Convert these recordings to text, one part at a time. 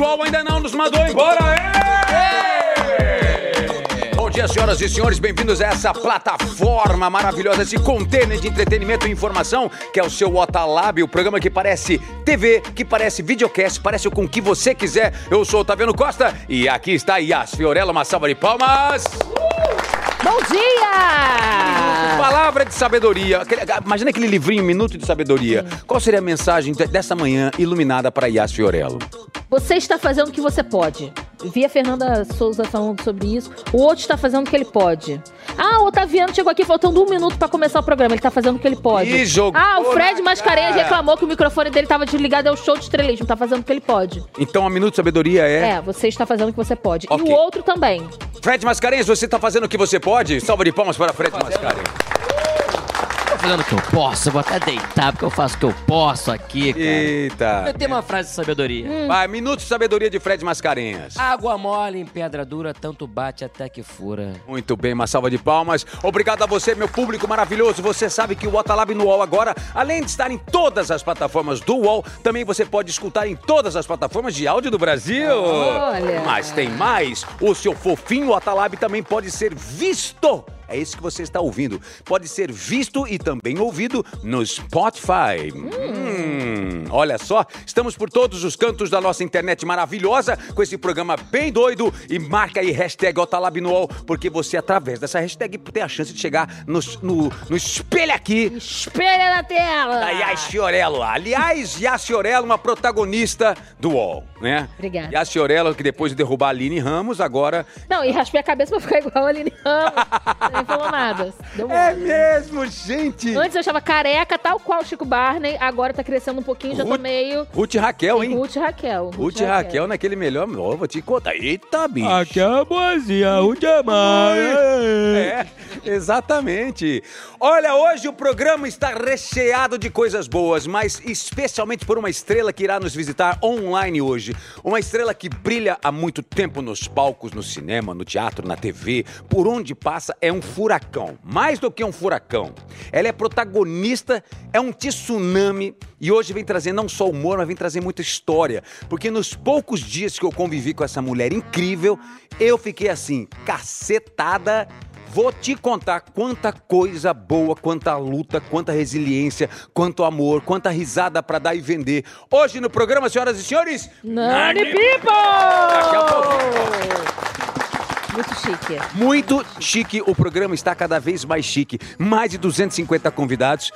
Wall ainda não nos mandou embora. Ê! Bom dia, senhoras e senhores, bem-vindos a essa plataforma maravilhosa, esse container de entretenimento e informação, que é o seu Otalab, o programa que parece TV, que parece videocast, parece com o que você quiser. Eu sou o Taviano Costa e aqui está Yas Fiorella, uma salva de palmas. Bom dia! Palavra de sabedoria. Imagina aquele livrinho, Minuto de Sabedoria. Qual seria a mensagem de- dessa manhã iluminada para Yas Fiorello? Você está fazendo o que você pode. Vi a Fernanda Souza falando sobre isso. O outro está fazendo o que ele pode. Ah, o Otaviano chegou aqui faltando um minuto pra começar o programa. Ele está fazendo o que ele pode. Ih, jogou ah, o Fred Mascarenhas reclamou que o microfone dele estava desligado. É o show de estrelismo. Tá fazendo o que ele pode. Então, a Minuto de Sabedoria é... É, você está fazendo o que você pode. Ok. E o outro também. Fred Mascarenhas, você tá fazendo o que você pode? Salva de palmas para Fred Mascarenhas. Fazendo o que eu posso, eu vou até deitar porque eu faço o que eu posso aqui, cara. Eita. Eu tenho uma frase de sabedoria. Vai, Minuto de Sabedoria de Fred Mascarenhas. Água mole em pedra dura, tanto bate até que fura. Muito bem, uma salva de palmas. Obrigado a você, meu público maravilhoso. Você sabe que o Otalab no UOL agora, além de estar em todas as plataformas do UOL, também você pode escutar em todas as plataformas de áudio do Brasil. Olha. Mas tem mais. O seu fofinho Otalab também pode ser visto. É isso que você está ouvindo. Pode ser visto e também ouvido no Spotify. Hum, olha só, estamos por todos os cantos da nossa internet maravilhosa com esse programa bem doido e marca aí hashtag Otalab no UOL, porque você, através dessa hashtag, tem a chance de chegar no, no, no espelho aqui Espelha na tela! da Fiorello. Aliás, Yas Fiorello, uma protagonista do UOL, né? Obrigada. Yas Fiorello, que depois de derrubar a Aline Ramos, agora... Não, e raspei a cabeça pra ficar igual a Aline Ramos. Falou nada. Deu É mole. mesmo, gente! Antes eu achava careca, tal qual o Chico Barney. Agora tá crescendo um pouquinho, já tô Ruth- meio. Ruth Raquel, hein? Ruth e Raquel. Ruth e Raquel naquele melhor... Ó, vou te contar. Eita, bicho! Aquela boazinha, o demais. É, exatamente. Olha, hoje o programa está recheado de coisas boas, mas especialmente por uma estrela que irá nos visitar online hoje. Uma estrela que brilha há muito tempo nos palcos, no cinema, no teatro, na TV. Por onde passa é um furacão. Mais do que um furacão. Ela é protagonista, é um tsunami e hoje vem trazer não só humor, mas vem trazer muita história. Porque nos poucos dias que eu convivi com essa mulher incrível, eu fiquei assim, cacetada. Vou te contar quanta coisa boa, quanta luta, quanta resiliência, quanto amor, quanta risada pra dar e vender. Hoje no programa, senhoras e senhores, Nani Daqui a People! Muito chique. Muito chique, o programa está cada vez mais chique. Mais de 250 convidados.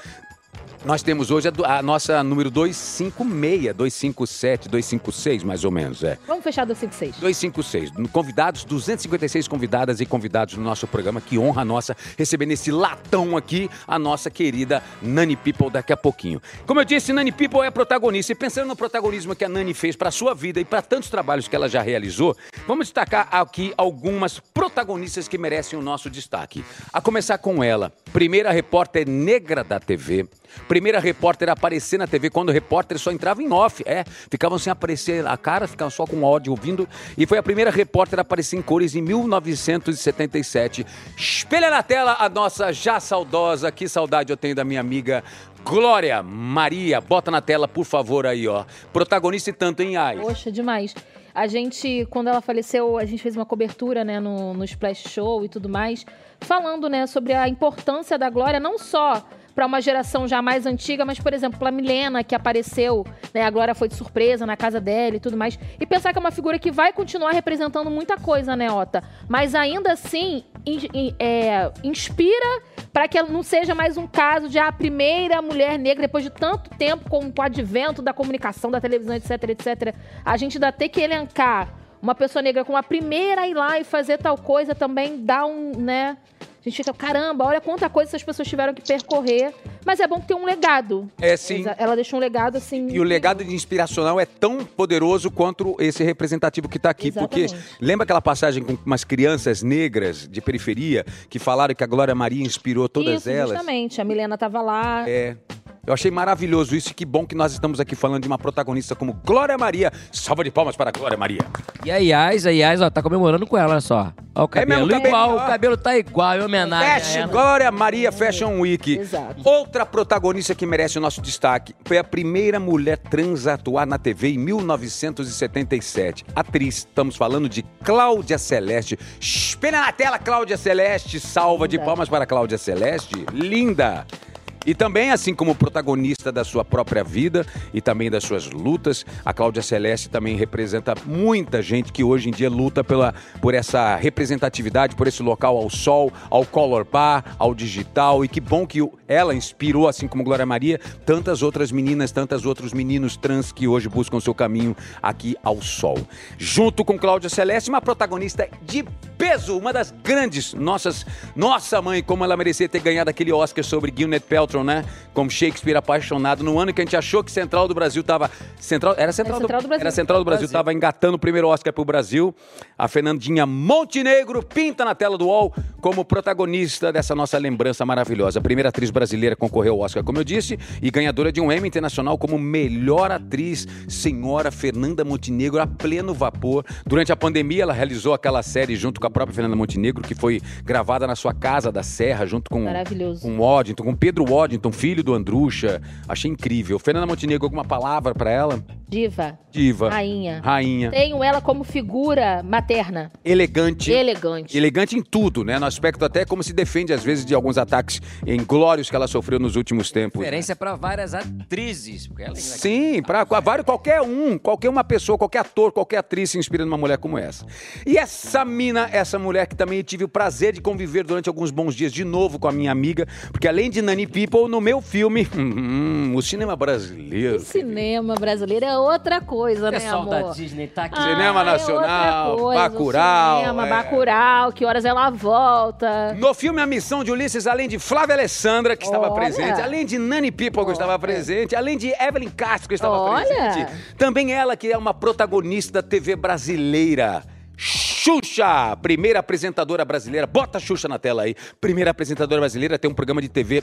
Nós temos hoje a, a nossa número 256, 257, 256 mais ou menos, é. Vamos fechar do 56. 256. Convidados, 256 convidadas e convidados no nosso programa. Que honra nossa receber nesse latão aqui a nossa querida Nani People daqui a pouquinho. Como eu disse, Nani People é protagonista. E pensando no protagonismo que a Nani fez para sua vida e para tantos trabalhos que ela já realizou, vamos destacar aqui algumas protagonistas que merecem o nosso destaque. A começar com ela, primeira repórter negra da TV. Primeira repórter a aparecer na TV quando o repórter só entrava em off, é. Ficavam sem aparecer a cara, ficavam só com o áudio ouvindo. E foi a primeira repórter a aparecer em cores em 1977. Espelha na tela a nossa já saudosa, que saudade eu tenho da minha amiga Glória Maria. Bota na tela, por favor, aí, ó. Protagonista e tanto em AI. Poxa, demais. A gente, quando ela faleceu, a gente fez uma cobertura, né, no, no Splash Show e tudo mais, falando, né, sobre a importância da Glória, não só para uma geração já mais antiga, mas, por exemplo, pra Milena, que apareceu, né, a Glória foi de surpresa na casa dela e tudo mais. E pensar que é uma figura que vai continuar representando muita coisa, né, Ota? Mas ainda assim, in- in- é, inspira para que ela não seja mais um caso de a primeira mulher negra, depois de tanto tempo com, com o advento da comunicação, da televisão, etc, etc, a gente ainda ter que elencar uma pessoa negra como a primeira a ir lá e fazer tal coisa também dá um, né? A gente fica, caramba, olha quanta coisa essas pessoas tiveram que percorrer. Mas é bom ter um legado. É, sim. Ela deixou um legado assim. E o legado de inspiracional é tão poderoso quanto esse representativo que está aqui. Exatamente. Porque lembra aquela passagem com umas crianças negras de periferia que falaram que a Glória Maria inspirou todas Isso, elas? justamente. A Milena tava lá. É. Eu achei maravilhoso isso e que bom que nós estamos aqui falando de uma protagonista como Glória Maria. Salva de palmas para Glória Maria. E a Yas, a Yas, ó, tá comemorando com ela, olha só. Ó, o É mesmo, cabelo cabelo, igual, ó. o cabelo tá igual, em homenagem a Fashion, ela. Glória Maria Fashion Week. Exato. Outra protagonista que merece o nosso destaque foi a primeira mulher trans a atuar na TV em 1977. Atriz, estamos falando de Cláudia Celeste. Espelha na tela, Cláudia Celeste. Salva de Linda. palmas para Cláudia Celeste. Linda! E também, assim como protagonista da sua própria vida e também das suas lutas, a Cláudia Celeste também representa muita gente que hoje em dia luta pela, por essa representatividade, por esse local ao sol, ao color bar, ao digital. E que bom que ela inspirou, assim como Glória Maria, tantas outras meninas, tantos outros meninos trans que hoje buscam seu caminho aqui ao sol. Junto com Cláudia Celeste, uma protagonista de peso, uma das grandes, nossas, nossa mãe, como ela merecia ter ganhado aquele Oscar sobre Gwyneth Paltrow, né? Como Shakespeare apaixonado, no ano que a gente achou que Central do Brasil tava Central, era Central, Central do Brasil. Era Central do Brasil, tava engatando o primeiro Oscar pro Brasil. A Fernandinha Montenegro pinta na tela do UOL como protagonista dessa nossa lembrança maravilhosa. A primeira atriz brasileira concorreu ao Oscar, como eu disse, e ganhadora de um Emmy Internacional como melhor atriz, senhora Fernanda Montenegro, a pleno vapor. Durante a pandemia, ela realizou aquela série junto com a própria Fernanda Montenegro, que foi gravada na sua casa da Serra, junto com, com Waddington, com Pedro Waddington, filho do Andrucha. Achei incrível. Fernanda Montenegro, alguma palavra pra ela? Diva. Diva. Rainha. Rainha. Tenho ela como figura materna. Elegante. Elegante. Elegante em tudo, né? No aspecto até como se defende, às vezes, de alguns ataques que ela sofreu nos últimos tempos. né? Referência pra várias atrizes. Porque ela é Sim, para vários, qualquer um, qualquer uma pessoa, qualquer ator, qualquer atriz se inspira numa mulher como essa. E essa mina, essa mulher que também tive o prazer de conviver durante alguns bons dias de novo com a minha amiga, porque além de Nani People, no meu filme, hum, o cinema brasileiro. O cinema brasileiro é outra coisa, né, pessoal da amor? Disney tá aqui. Ah, Cinema é nacional, outra coisa, o Bacurau, Cinema, é. Bacurau, que horas ela volta. No filme A Missão de Ulisses, além de Flávia Alessandra, que estava Olha. presente, além de Nani People, que estava presente, além de Evelyn Castro, que estava Olha. presente, também ela, que é uma protagonista da TV brasileira. Xuxa, primeira apresentadora brasileira. Bota a Xuxa na tela aí. Primeira apresentadora brasileira tem um programa de TV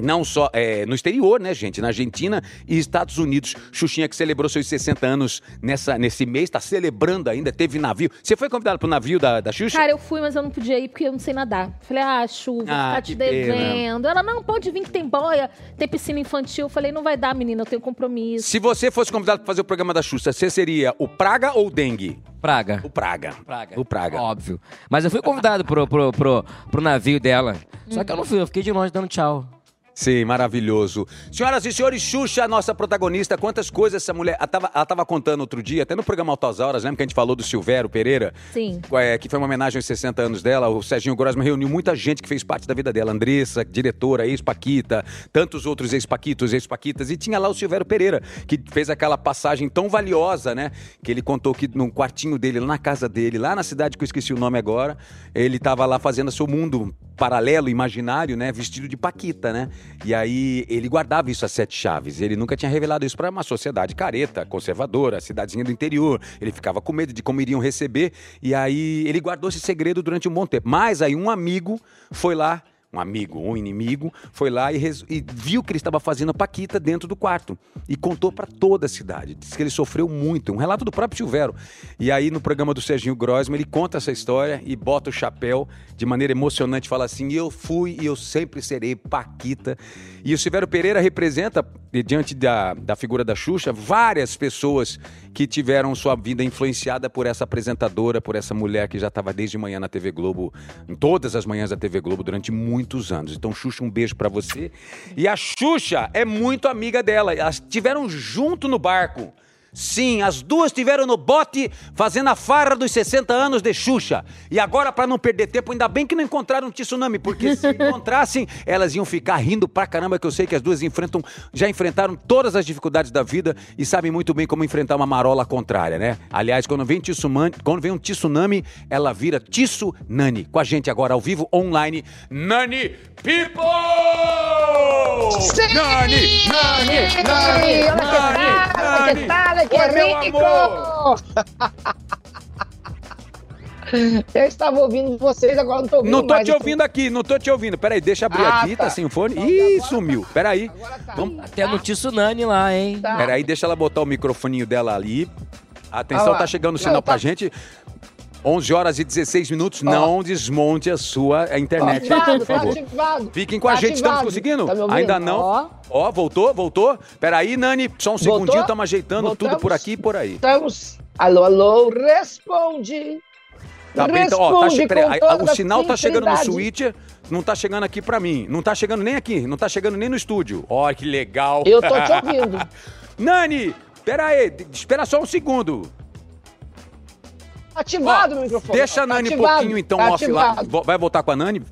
não só é, no exterior, né, gente? Na Argentina e Estados Unidos. Xuxinha que celebrou seus 60 anos nessa, nesse mês, está celebrando ainda, teve navio. Você foi convidado pro navio da, da Xuxa? Cara, eu fui, mas eu não podia ir porque eu não sei nadar. Falei, ah, chuva, Ah, ficar que te pena. devendo. Ela, não, pode vir que tem boia, tem piscina infantil. Eu falei, não vai dar, menina, eu tenho compromisso. Se você fosse convidado para fazer o programa da Xuxa, você seria o Praga ou o Dengue? Praga. O Praga. Praga. O Praga. Óbvio. Mas eu fui convidado pro, pro, pro, pro navio dela. Só que eu não fui, eu fiquei de longe dando tchau. Sim, maravilhoso. Senhoras e senhores, Xuxa, nossa protagonista, quantas coisas essa mulher. Ela tava, ela tava contando outro dia, até no programa Altas Horas, lembra que a gente falou do Silvério Pereira? Sim. É, que foi uma homenagem aos 60 anos dela. O Serginho Grosman reuniu muita gente que fez parte da vida dela. Andressa, diretora, ex-Paquita, tantos outros ex-Paquitos, ex-Paquitas. E tinha lá o Silvério Pereira, que fez aquela passagem tão valiosa, né? Que ele contou que no quartinho dele, lá na casa dele, lá na cidade que eu esqueci o nome agora, ele tava lá fazendo seu mundo paralelo, imaginário, né? Vestido de Paquita, né? E aí ele guardava isso a sete chaves. Ele nunca tinha revelado isso para uma sociedade careta, conservadora, cidadezinha do interior. Ele ficava com medo de como iriam receber. E aí ele guardou esse segredo durante um bom tempo. Mas aí um amigo foi lá. Um amigo ou um inimigo foi lá e, e viu que ele estava fazendo a Paquita dentro do quarto e contou para toda a cidade. Diz que ele sofreu muito. Um relato do próprio Silvério. E aí, no programa do Serginho Grosman, ele conta essa história e bota o chapéu de maneira emocionante. Fala assim: Eu fui e eu sempre serei Paquita. E o Silvério Pereira representa, diante da, da figura da Xuxa, várias pessoas que tiveram sua vida influenciada por essa apresentadora, por essa mulher que já estava desde manhã na TV Globo, em todas as manhãs da TV Globo durante muitos anos. Então, Xuxa, um beijo pra você. E a Xuxa é muito amiga dela. Elas estiveram junto no barco. Sim, as duas estiveram no bote fazendo a farra dos 60 anos de Xuxa. E agora, pra não perder tempo, ainda bem que não encontraram um tsunami, porque se encontrassem, elas iam ficar rindo pra caramba, que eu sei que as duas enfrentam, já enfrentaram todas as dificuldades da vida e sabem muito bem como enfrentar uma marola contrária, né? Aliás, quando vem, tsunami, quando vem um tsunami, ela vira tsunami. Com a gente agora ao vivo, online, Nani People! Nani! Nani! Nani! Nani! Nani! Que Oi, meu rico! amor! Eu estava ouvindo vocês, agora não tô ouvindo Não tô mais. te ouvindo aqui, não tô te ouvindo. Peraí, deixa eu abrir Ah, aqui, tá. tá. sem o fone. Então, Ih, agora sumiu. tá. Peraí. Agora tá. Vamos- Até no Tsunami lá, hein? Tá. Peraí, deixa ela botar o microfoninho dela ali. Atenção, Ah lá. tá chegando o Não, sinal tá- pra gente. 11 horas e 16 minutos. Não desmonte a sua internet, Ativado, por tá favor. ativado. Fiquem com a Tá gente, estamos ativado. conseguindo? Tá? Ainda não. Ó. Ó, voltou, voltou. Peraí, Nani, só um Voltou? segundinho, estamos ajeitando tudo Voltamos? por aqui e por aí. Estamos. Alô, alô, responde. Tá bem, então, ó, tá peraí, o sinal tá chegando no switch, não tá chegando aqui pra mim. Não tá chegando nem aqui, não tá chegando nem no estúdio. Ó, que legal. Eu tô te ouvindo. Nani, pera aí, d- espera só um segundo. Ativado Ó, o microfone. Deixa a Nani um ativado, pouquinho então tá off lá. Vai voltar com a Nani?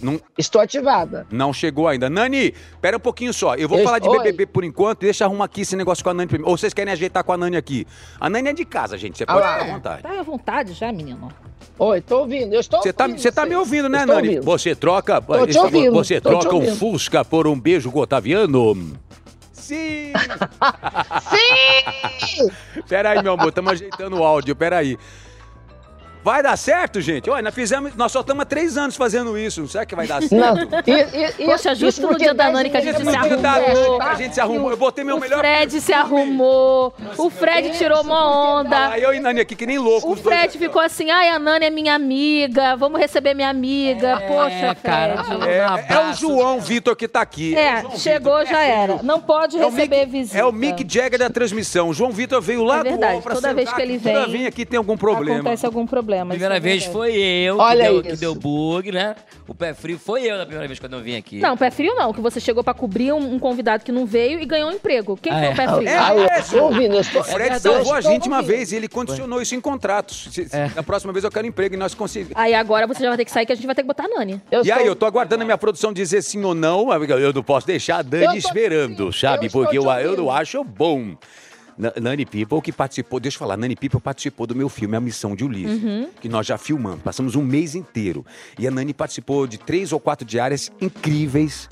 Não, Estou ativada. não chegou ainda. Nani, pera um pouquinho só. Eu vou Eu- falar de Oi. BBB por enquanto e deixa eu arrumar aqui esse negócio com a Nani primeiro. Ou vocês querem ajeitar com a Nani aqui? A Nani é de casa, gente. Você Ah pode lá. ficar à vontade. Tá à vontade já, menino. Oi, tô ouvindo. Eu estou Você tá, ouvindo você tá me ouvindo, né, Estou Nani? ouvindo. Você troca, Tô te ouvindo, você tô troca um. Fusca por um beijo com o Otaviano? Sim! Sim! Pera aí, meu amor, estamos ajeitando o áudio, pera aí. Vai dar certo, gente? Olha, nós fizemos, nós só estamos há três anos fazendo isso. Será que vai dar certo? Não, e, e, Poxa, justo no dia da Nani que a gente se dia da arrumou. noite, a gente se arrumou. Eu botei meu o melhor. Fred se arrumou. O Fred tirou uma onda. Ah, eu e Nani aqui, que nem louco. O Fred ficou assim, ai, a Nani é minha amiga, vamos receber minha amiga. Poxa, cara. Fred. Um É, é o. João Vitor que tá aqui. É, o chegou, Vitor, já é era. Não pode É o receber Mick- visita. É o Mick Jagger da transmissão. O João Vitor veio lá É verdade, do UOL pra toda sentar vez que ele vem, aqui tem algum problema. Acontece algum problema. Primeira isso é vez foi eu Olha que, deu, que deu bug, né? O pé frio foi eu da primeira vez quando eu vim aqui. Não, pé frio não, que você chegou pra cobrir um, um convidado que não veio e ganhou um emprego. Quem Ah, foi é. o pé frio? É, Ah, eu mesmo? estou ouvindo. Eu estou, O Fred verdade. salvou a gente uma vez e ele condicionou isso em contratos. Se- se- Na próxima vez eu quero emprego e nós conseguimos. Aí agora você já vai ter que sair que a gente vai ter que botar a Nani. Eu E aí, eu tô aguardando a minha produção dizer sim ou não. Eu não posso deixar a Eu Dani tô- esperando, eu sabe? Porque eu, eu não acho bom. Na- Nani People, que participou, deixa eu falar, Nani People participou do meu filme A Missão de Ulisses, Uhum. que nós já filmamos, passamos um mês inteiro. E a Nani participou de três ou quatro diárias incríveis,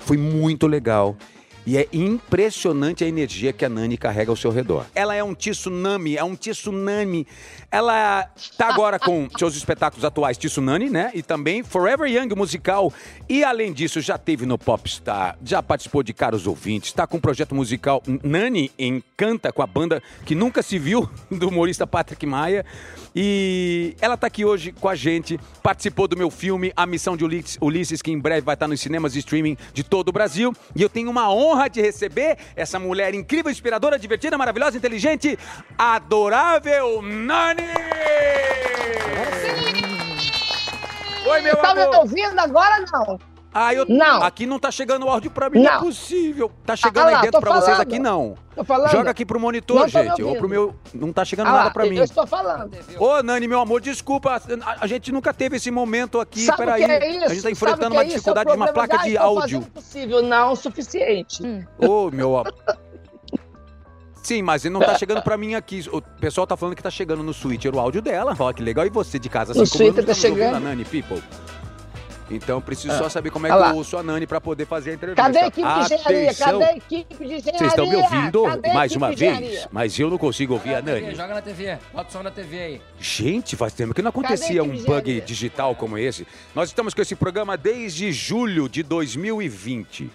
foi muito legal. E é impressionante a energia que a Nani carrega ao seu redor. Ela é um tsunami, é um tsunami. Ela tá agora com seus espetáculos atuais Tsunami, né? E também Forever Young musical. E além disso, já teve no Popstar, já participou de Caros Ouvintes, está com o projeto musical Nani Encanta com a banda que nunca se viu, do humorista Patrick Maia. E ela tá aqui hoje com a gente, participou do meu filme A Missão de Ulisses, Ulisses, que em breve vai estar nos cinemas e streaming de todo o Brasil. E eu tenho uma honra de receber essa mulher incrível, inspiradora, divertida, maravilhosa, inteligente, adorável Nani! Oi, meu Tá me amor! ouvindo agora não? Ah, eu... Não. Aqui não tá chegando o áudio pra mim, não, é Não. possível. Tá chegando Ah aí lá, dentro tô pra vocês falando. aqui, não. Tô falando. Joga aqui pro monitor, Não gente. Ou pro meu. Não tá chegando Ah nada pra eu, mim. eu estou falando. Ô, Nani, meu amor, desculpa. A, a gente nunca teve esse momento aqui. Sabe Peraí. é isso? A gente tá enfrentando uma é dificuldade de uma placa de, "Ah, áudio. fazendo o possível, não o suficiente. Ô, meu amor. Sim, mas ele não tá chegando pra mim aqui. O pessoal tá falando que tá chegando no Switcher o áudio dela. Olha que legal. E você de casa, assim No como eu, não tá chegando. Nani People. Então eu preciso só saber como é Ah que eu ouço a Nani pra poder fazer a entrevista. Cadê a equipe de engenharia? Atenção. Cadê a equipe de engenharia? Vocês estão me ouvindo Cadê mais uma vez? Mas eu não consigo ouvir a Nani. Joga na TV, bota o som na TV aí. Gente, faz tempo que não acontecia um bug digital como esse. Nós estamos com esse programa desde julho de 2020.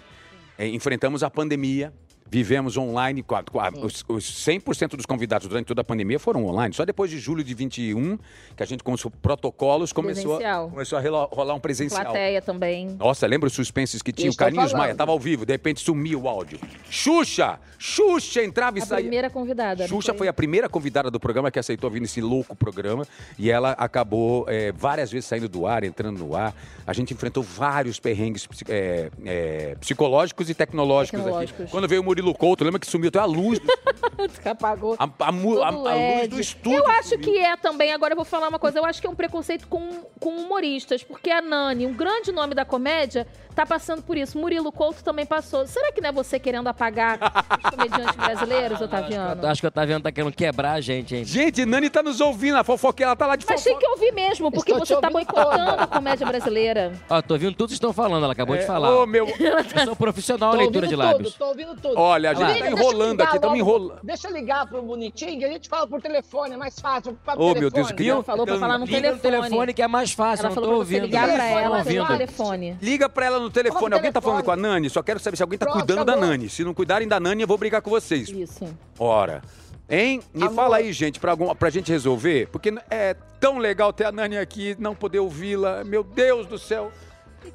É, enfrentamos a pandemia. Vivemos online, com a- com a- os, os 100% dos convidados durante toda a pandemia foram online. Só depois de julho de 21, que a gente começou protocolos, começou, Presencial. começou a rolar um presencial. Plateia também. Nossa, lembra os suspensos que tinha? O estou Carlinhos falando. Maia tava ao vivo, de repente sumiu o áudio. Xuxa! Xuxa entrava e A saía. primeira convidada. Xuxa foi a primeira convidada do programa que aceitou vir nesse louco programa e ela acabou é, várias vezes saindo do ar, entrando no ar. A gente enfrentou vários perrengues é, é, psicológicos e tecnológicos, Tecnológicos. aqui. Quando veio o Murilo Couto, lembra que sumiu até a luz, do- Que apagou. a, a a- a luz LED. do estúdio. Eu acho sumiu. que é também, agora eu vou falar uma coisa, eu acho que é um preconceito com, com humoristas, porque a Nani, um grande nome da comédia, tá passando por isso. Murilo Couto também passou. Será que não é você querendo apagar comediantes brasileiros, Otaviano? Acho que o Otaviano tá querendo quebrar a gente, hein? Gente, Nani tá nos ouvindo, a fofoqueira, ela tá lá de Mas fofoca. tem que ouvir mesmo, porque Estou você tá boicotando a comédia brasileira. Ó, tô ouvindo tudo que estão falando, ela acabou de falar. Ô, meu... Eu sou profissional em Tô leitura de lábios. Tudo, tô ouvindo tudo. Olha, a gente Liga, tá enrolando aqui, estamos enrolando. Deixa eu ligar pro bonitinho, a gente fala por telefone, é mais fácil. Ô, meu telefone. Deus, que- Ela falou pra falar no Liga no telefone. telefone que é mais fácil, Ela não falou tô ouvindo. ligar pra Telefone, ela ouvindo. pelo telefone. Liga pra ela no telefone. Fala no Alguém tá falando com a telefone. Nani? Só quero saber se alguém tá Pronto, cuidando da. Nani. Se não cuidarem da Nani, eu vou brigar com vocês. Isso. Ora. Hein? Me Amor. fala aí, gente, pra, algum, pra gente resolver. Porque é tão legal ter a Nani aqui, não poder ouvi-la. Meu Deus do céu.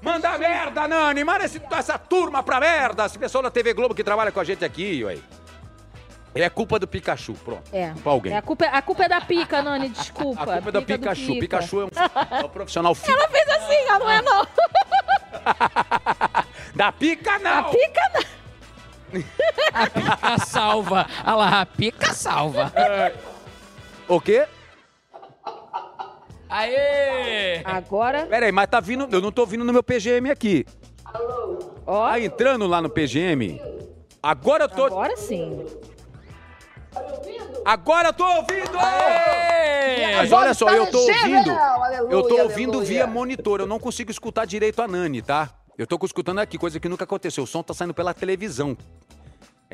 Manda merda, Nani! Manda esse- essa turma pra merda! Esse pessoal da TV Globo que trabalha com a gente aqui, ué. É culpa do Pikachu, pronto. É. Culpa alguém. É, a, culpa, a culpa é da pica, Nani, desculpa. A culpa é do Pica Pikachu. Pica. Pikachu é um, é um profissional filho. Ela fez assim, ela não é não. Da pica, não! A pica não. A pica salva. Olha lá, a pica salva. O quê? Aê! Agora, Pera aí, mas tá vindo. Eu não tô vindo no meu PGM aqui. ó. Tá entrando lá no PGM? Agora eu tô. Agora sim. Agora eu tô ouvindo! Aê! Mas olha só, eu tô Tá ouvindo. Eu tô ouvindo via monitor. Eu não consigo escutar direito a Nani, tá? Eu tô escutando aqui, coisa que nunca aconteceu. O som tá saindo pela televisão.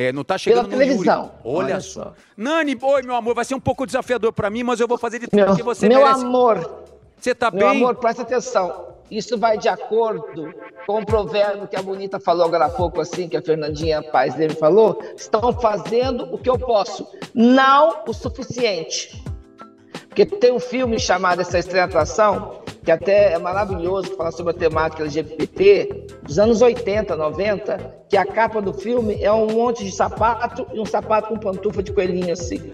É, não tá chegando Pela Yuri. televisão. Olha, Olha só. só. Nani, oi, meu amor, vai ser um pouco desafiador pra mim, mas eu vou fazer de tudo Meu, que você meu merece. amor, Você tá meu bem? amor, presta atenção. Isso vai de acordo com o provérbio que a Bonita falou agora há pouco, assim, que a Fernandinha Paz dele falou. Estão fazendo o que eu posso, não o suficiente. Porque tem um filme chamado Essa Estranha Atração, que até é maravilhoso, que fala sobre a temática LGBT, dos anos 80, 90, que a capa do filme é um monte de sapato e um sapato com pantufa de coelhinho assim.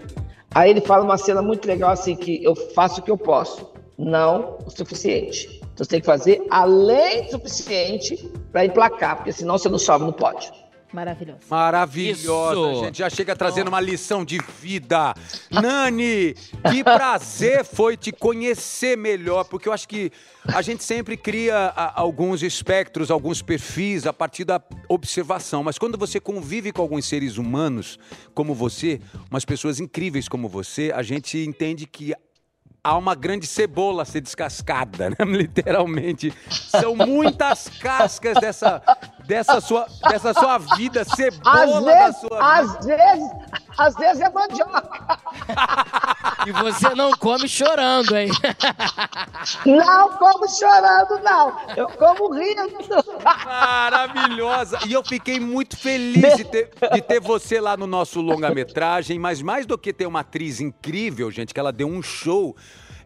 Aí ele fala uma cena muito legal assim, que eu faço o que eu posso, não o suficiente. Então você tem que fazer além do suficiente para emplacar, porque senão você não sobe no pódio. Maravilhoso. Maravilhosa, Isso. gente. Já chega trazendo uma lição de vida. Nani, que prazer foi te conhecer melhor, porque eu acho que a gente sempre cria a- alguns espectros, alguns perfis a partir da observação. Mas quando você convive com alguns seres humanos como você, umas pessoas incríveis como você, a gente entende que há uma grande cebola a ser descascada, né? literalmente. São muitas cascas dessa, dessa, sua, dessa sua vida, Às cebola da vezes, sua vida. às vezes, às vezes é mandioca. E você não come chorando, hein? Não como chorando, não. Eu como rindo. Maravilhosa! E eu fiquei muito feliz de ter, de ter você lá no nosso longa-metragem, mas mais do que ter uma atriz incrível, gente, que ela deu um show,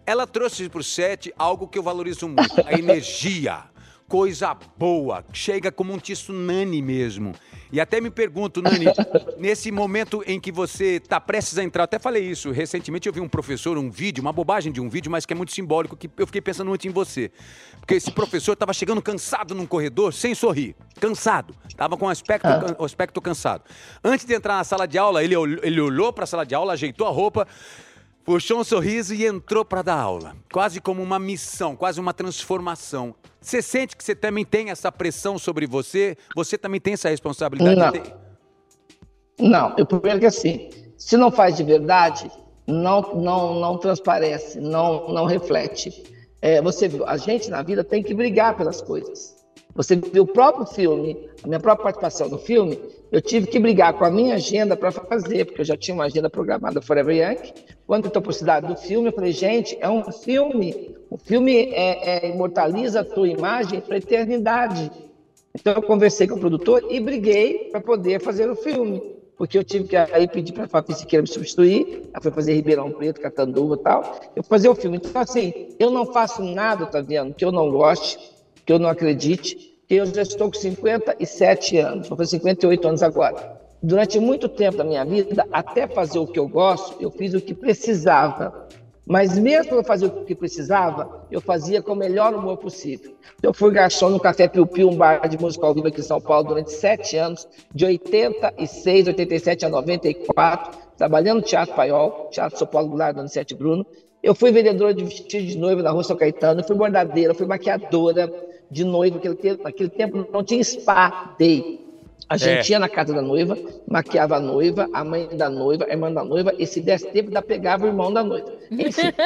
ela trouxe pro set algo que eu valorizo muito: a energia. Coisa boa, chega como um tsunami mesmo. E até me pergunto, Nani, nesse momento em que você está prestes a entrar, até falei isso recentemente, eu vi um professor, um vídeo, uma bobagem de um vídeo, mas que é muito simbólico, que eu fiquei pensando muito em você. Porque esse professor estava chegando cansado num corredor, sem sorrir, cansado, estava com o aspecto, o aspecto cansado. Antes de entrar na sala de aula, ele, ele olhou para a sala de aula, ajeitou a roupa, puxou um sorriso e entrou para dar aula. Quase como uma missão, quase uma transformação. Você sente que você também tem essa pressão sobre você? Você também tem essa responsabilidade? Não. Não, eu primeiro que assim, se não faz de verdade, não, não, não transparece, não, não reflete. É, você viu, a gente na vida tem que brigar pelas coisas. Você viu o próprio filme, a minha própria participação no filme, eu tive que brigar com a minha agenda para fazer, porque eu já tinha uma agenda programada Forever Young. Quando eu cidade do filme, eu falei, gente, é um filme. O filme é, é, imortaliza a tua imagem para a eternidade. Então eu conversei com o produtor e briguei para poder fazer o filme. Porque eu tive que aí pedir para a Fafi Siqueira me substituir, ela foi fazer Ribeirão Preto, Catanduva e tal. Eu fazer o filme. Então, assim, eu não faço nada, tá vendo, que eu não goste, que eu não acredite, eu já estou com 57 anos, vou fazer 58 anos agora. Durante muito tempo da minha vida, até fazer o que eu gosto, eu fiz o que precisava. Mas mesmo eu fazer o que precisava, eu fazia com o melhor humor possível. Eu fui garçom no Café Piu Piu, um bar de música ao vivo aqui em São Paulo, durante sete anos, de 86, 87 a 94, trabalhando no Teatro Paiol, Teatro São Paulo Goulart, do Sete Bruno. Eu fui vendedora de vestido de noiva na Rua São Caetano, fui bordadeira, fui maquiadora de noiva, naquele tempo, naquele tempo não tinha spa day. A gente É. ia na casa da noiva, maquiava a noiva, a mãe da noiva, a irmã da noiva, e se desse tempo, ainda pegava o irmão da noiva. Enfim.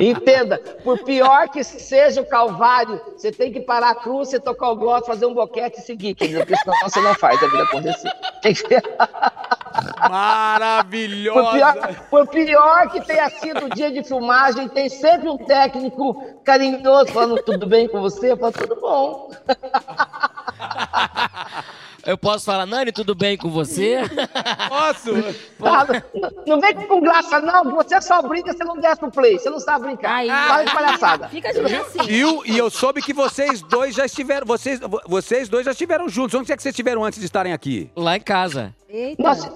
Entenda, por pior que seja o calvário, você tem que parar a cruz, você tocar o gloss, fazer um boquete e seguir, porque senão você não faz a vida acontecer. Tem que... Por Maravilhosa. pior, por pior que tenha sido o dia de filmagem, tem sempre um técnico carinhoso falando tudo bem com você, eu falo tudo bom. Eu posso falar, Nani, tudo bem com você? Posso? Tá? Não- Não vem com graça, não. Você só brinca, você não desce no play. Você não sabe brincar. Aí. Para de palhaçada. Fica de assim. Viu? E eu soube que vocês dois já estiveram. Vocês, vocês dois já estiveram juntos. Onde é que vocês estiveram antes de estarem aqui? Lá em casa. Eita. Nós-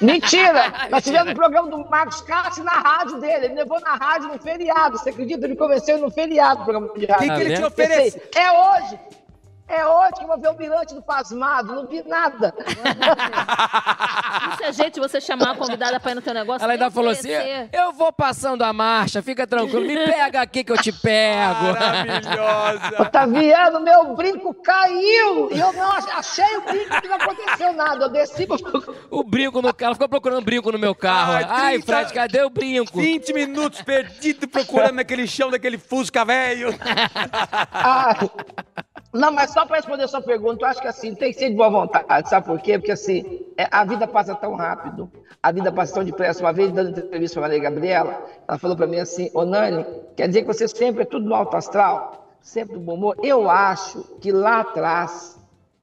mentira! Nós tivemos um programa do Marcos Castro na rádio dele. Ele levou na rádio no feriado. Você acredita? Ele convenceu no feriado o programa de O que, rádio. que ele te ofereceu? É hoje! É hoje que eu vou ver o Mirante do Pasmado. Não vi nada. Isso é jeito de você chamar a convidada pra ir no teu negócio. Ela ainda falou assim: eu vou passando a marcha, fica tranquilo, me pega aqui que eu te pego. Maravilhosa. Otaviano, meu brinco caiu! E eu não ach- achei o brinco e não aconteceu nada. Eu desci O brinco no carro, ficou procurando brinco no meu carro. Ai, Ai, 30 Fred, cadê o brinco? 20 minutos perdido procurando naquele chão daquele Fusca velho. Ah, não, mas só para responder a sua pergunta, eu acho que assim, tem que ser de boa vontade, sabe por quê? Porque assim, é, a vida passa tão rápido, a vida passa tão depressa. Uma vez, dando entrevista para a Maria Gabriela, ela falou para mim assim, ô Nani, quer dizer que você sempre é tudo no alto astral? Sempre do bom humor? Eu acho que lá atrás,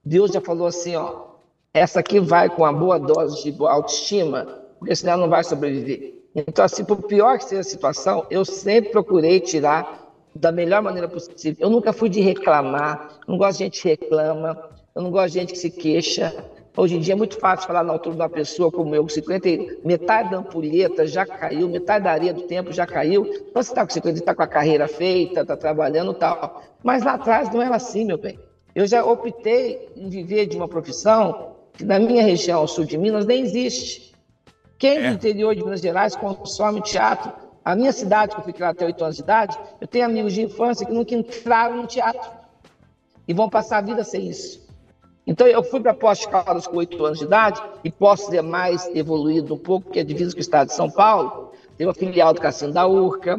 Deus já falou assim, ó, essa aqui vai com uma boa dose de autoestima, porque senão não vai sobreviver. Então, assim, por pior que seja a situação, eu sempre procurei tirar da melhor maneira possível. Eu nunca fui de reclamar, não gosto de gente que reclama, eu não gosto de gente que se queixa. Hoje em dia é muito fácil falar na altura de uma pessoa como eu, com 50, e- metade da ampulheta já caiu, metade da areia do tempo já caiu. Então você está com 50, está com a carreira feita, está trabalhando e tal. Mas lá atrás não era assim, meu bem. Eu já optei em viver de uma profissão que na minha região, ao sul de Minas, nem existe. Quem É. do interior de Minas Gerais consome teatro? A minha cidade, que eu fiquei lá até 8 anos de idade, eu tenho amigos de infância que nunca entraram no teatro e vão passar a vida sem isso. Então, eu fui para Poços de Caldas com 8 anos de idade e posso ser mais evoluído um pouco, porque é divisa com o estado de São Paulo. Tem uma filial do Cassino da Urca.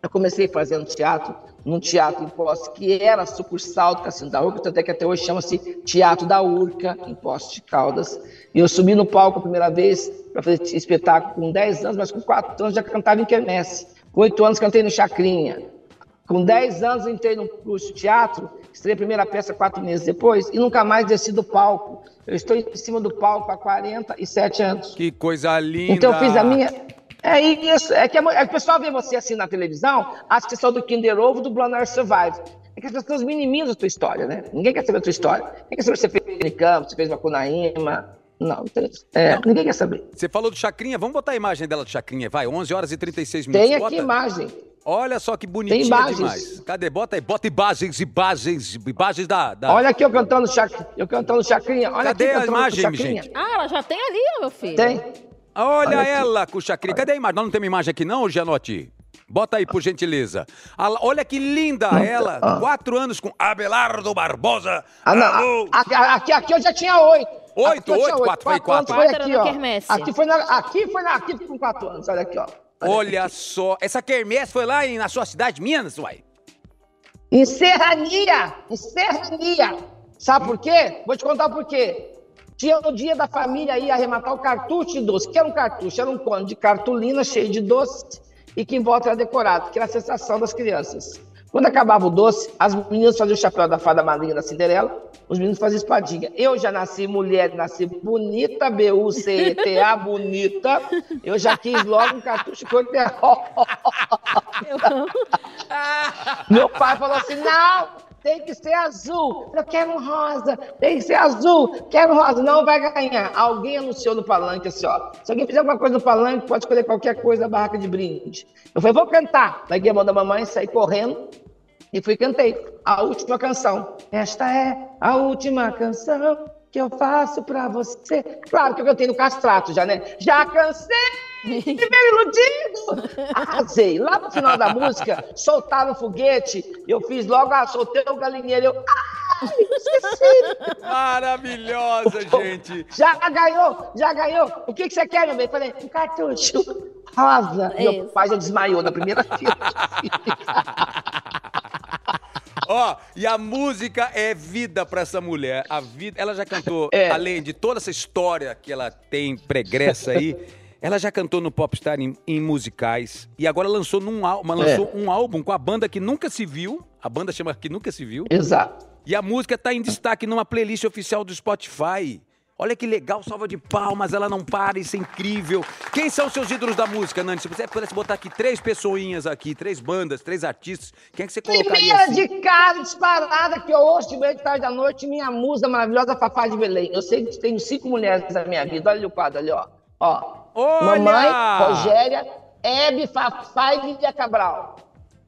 Eu comecei fazendo teatro num teatro em Poços que era sucursal do Cassino da Urca, tanto é que até hoje chama-se Teatro da Urca, em Poços de Caldas. E eu subi no palco a primeira vez para fazer espetáculo com 10 anos, mas com 4 anos já cantava em quermesse. Com 8 anos cantei no Chacrinha. Com 10 anos entrei no curso de teatro, estreiei a primeira peça quatro meses depois e nunca mais desci do palco. Eu estou em cima do palco há 47 anos. Que coisa linda. Então eu fiz a minha. É isso, é que a, é que o pessoal vê você assim na televisão, acha que você é só do Kinder Ovo do Blonde Survive. É que as pessoas minimizam a tua história, né? Ninguém quer saber a tua história. Ninguém quer saber se você fez campo, se fez uma Cunaíma. Não, não tem- é, ninguém quer saber. Você falou do Chacrinha, vamos botar a imagem dela do Chacrinha, vai, 11 horas e 36 minutos. Tem Bota. aqui imagem. Olha só que bonitinha Tem imagens. demais. Cadê? Bota aí, bota imagens, imagens, imagens da... da... Olha aqui eu cantando, chac... eu cantando Chacrinha. Olha Cadê aqui a imagem, gente? Ah, ela já tem ali, meu filho. Tem. Olha, Olha aqui. ela Chacrinha. Cadê a imagem? Nós não temos imagem aqui não, Gianotti? Bota aí, por gentileza. Olha que linda ela. Ah. Quatro anos com Abelardo Barbosa. Ah, não. Aqui, aqui eu já tinha oito. Oito, Aqui oito, quatro, foi quatro. anos, Foi aqui, ó. na quermesse. Aqui foi na, aqui foi na, aqui com quatro anos. Olha aqui, ó. Olha só. Essa quermesse foi lá em- na sua cidade, Minas, uai? Em Serrania! Em Serrania! Sabe por quê? Vou te contar por quê. Tinha o dia da família ia arrematar o cartucho de doce. O que era um cartucho? Era um cone de cartolina cheio de doce e que em volta era decorado, que era a sensação das crianças. Quando acabava o doce, as meninas faziam o chapéu da fada madrinha da Cinderela, os meninos faziam espadinha. Eu já nasci mulher, nasci bonita, B-U-C-E-T-A, bonita. Eu já quis logo um cartucho cor de Eu amo. Meu pai falou assim: não, tem que ser azul. Eu quero um rosa, tem que ser azul, quero um rosa. Não vai ganhar. Alguém anunciou no palanque assim: ó, se alguém fizer alguma coisa no palanque, pode escolher qualquer coisa barraca de brinde. Eu falei: vou cantar. Peguei a mão da mamãe, saí correndo e fui cantei a última canção. Esta é a última canção que eu faço pra você. Claro que eu cantei no castrato já, né? Já cansei me veio iludido. Arrasei. Lá no final da música, soltaram o foguete, eu fiz logo, ah, soltei o galinheiro. Eu, ai, esqueci. Maravilhosa, gente. Já ganhou, já ganhou. O que, que você quer, meu bem? Falei, um cartucho rosa. É Meu isso. pai já desmaiou na primeira fila. Ó, e a música é vida pra essa mulher. A vida, ela já cantou, É. além de toda essa história que ela tem pregressa aí, ela já cantou no Popstar em, em musicais e agora lançou num álbum, lançou um álbum com a banda que nunca se viu. A banda chama que nunca se viu. Exato. E a música tá em destaque numa playlist oficial do Spotify. Olha que legal, salva de palmas, ela não para, isso é incrível. Quem são seus ídolos da música, Nani? Se você pudesse botar aqui três pessoinhas aqui, três bandas, três artistas, quem é que você colocaria Primeira assim? de cara, disparada, que eu ouço de manhã, de tarde, da noite, minha musa maravilhosa, Fafá de Belém. Eu sei que tenho cinco mulheres na minha vida. Olha o quadro ali, ó. ó. Olha! Mamãe, Rogéria, Hebe, Fafá e Lídia Cabral.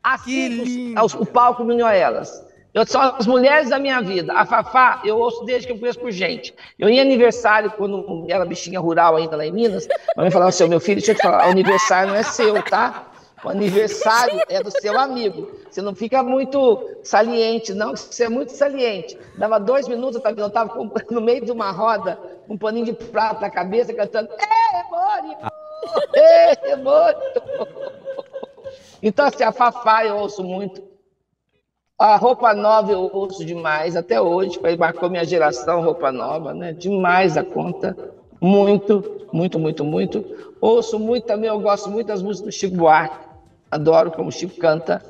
Assim, os- o palco elas. Eu, são as mulheres da minha vida. A Fafá, eu ouço desde que eu conheço por gente. Eu ia aniversário, quando era bichinha rural ainda lá em Minas, a mãe falava assim, meu filho, deixa eu te falar, o aniversário não é seu, tá? O aniversário é do seu amigo. Você não fica muito saliente, não, você é muito saliente. Dava dois minutos, eu tava- eu estava no meio de uma roda, um paninho de prato na cabeça, cantando É, Mônio! É, Mônio! Então, assim, a Fafá eu ouço muito. A roupa nova eu ouço demais, até hoje, marcou minha geração, roupa nova, né? Demais a conta. Muito, muito, muito, muito. Ouço muito também, eu gosto muito das músicas do Chico Buarque. Adoro como o Chico canta,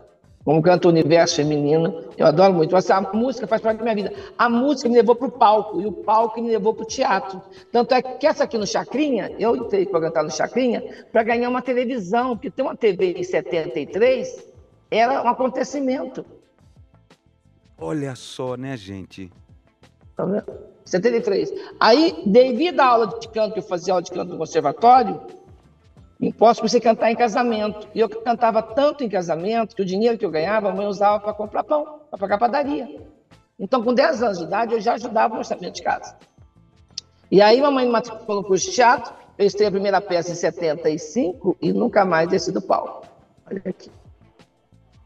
como canta o universo feminino. Eu adoro muito. Assim, a música faz parte da minha vida. A música me levou para o palco, e o palco me levou para o teatro. Tanto é que essa aqui no Chacrinha, eu entrei para cantar no Chacrinha, para ganhar uma televisão, porque ter uma TV em 73 era um acontecimento. Olha só, né, gente? Tá vendo? 73. Aí, devido à aula de canto, que eu fazia aula de canto no conservatório, em posso comecei a cantar em casamento. E eu cantava tanto em casamento que o dinheiro que eu ganhava, a mãe usava para comprar pão, para pagar padaria. Então, com 10 anos de idade, eu já ajudava no orçamento de casa. E aí, mamãe me matriculou no curso de teatro, eu estreiei a primeira peça em 75 e nunca mais desci do palco. Olha aqui.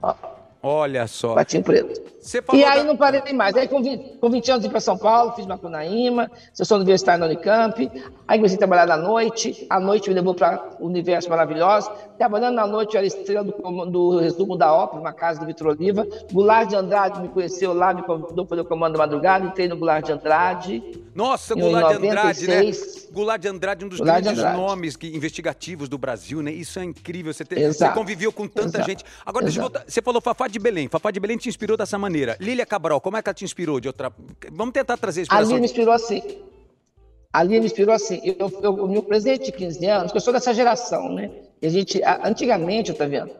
Ó, Olha só. patinho preto. E aí da- não parei mais. Aí com 20, com 20 anos vim para São Paulo, fiz Macunaíma, sessão universitária na Unicamp. Aí comecei a trabalhar na noite. A noite me levou para o universo maravilhoso. Trabalhando na noite, eu era estrela do, do resumo da ópera, uma casa do Vitor Oliva. Goulart de Andrade me conheceu lá, me convidou para o comando da madrugada. Entrei no Goulart de Andrade. Nossa, Goulart de Andrade, né? 96. Goulart de Andrade, um dos Goulart de grandes nomes que- investigativos do Brasil, né? Isso é incrível. Você, ter, Exato. você conviveu com tanta Exato. gente. Agora, deixa eu Exato. voltar. Você falou Fafá de Belém. Fafá de Belém te inspirou dessa maneira. Lília Cabral, como é que ela te inspirou de outra. Vamos tentar trazer a A inspiração. Lia me inspirou assim. A Lia me inspirou assim. Eu, eu, o meu presente de 15 anos, porque eu sou dessa geração, né? E a gente, antigamente, tá vendo?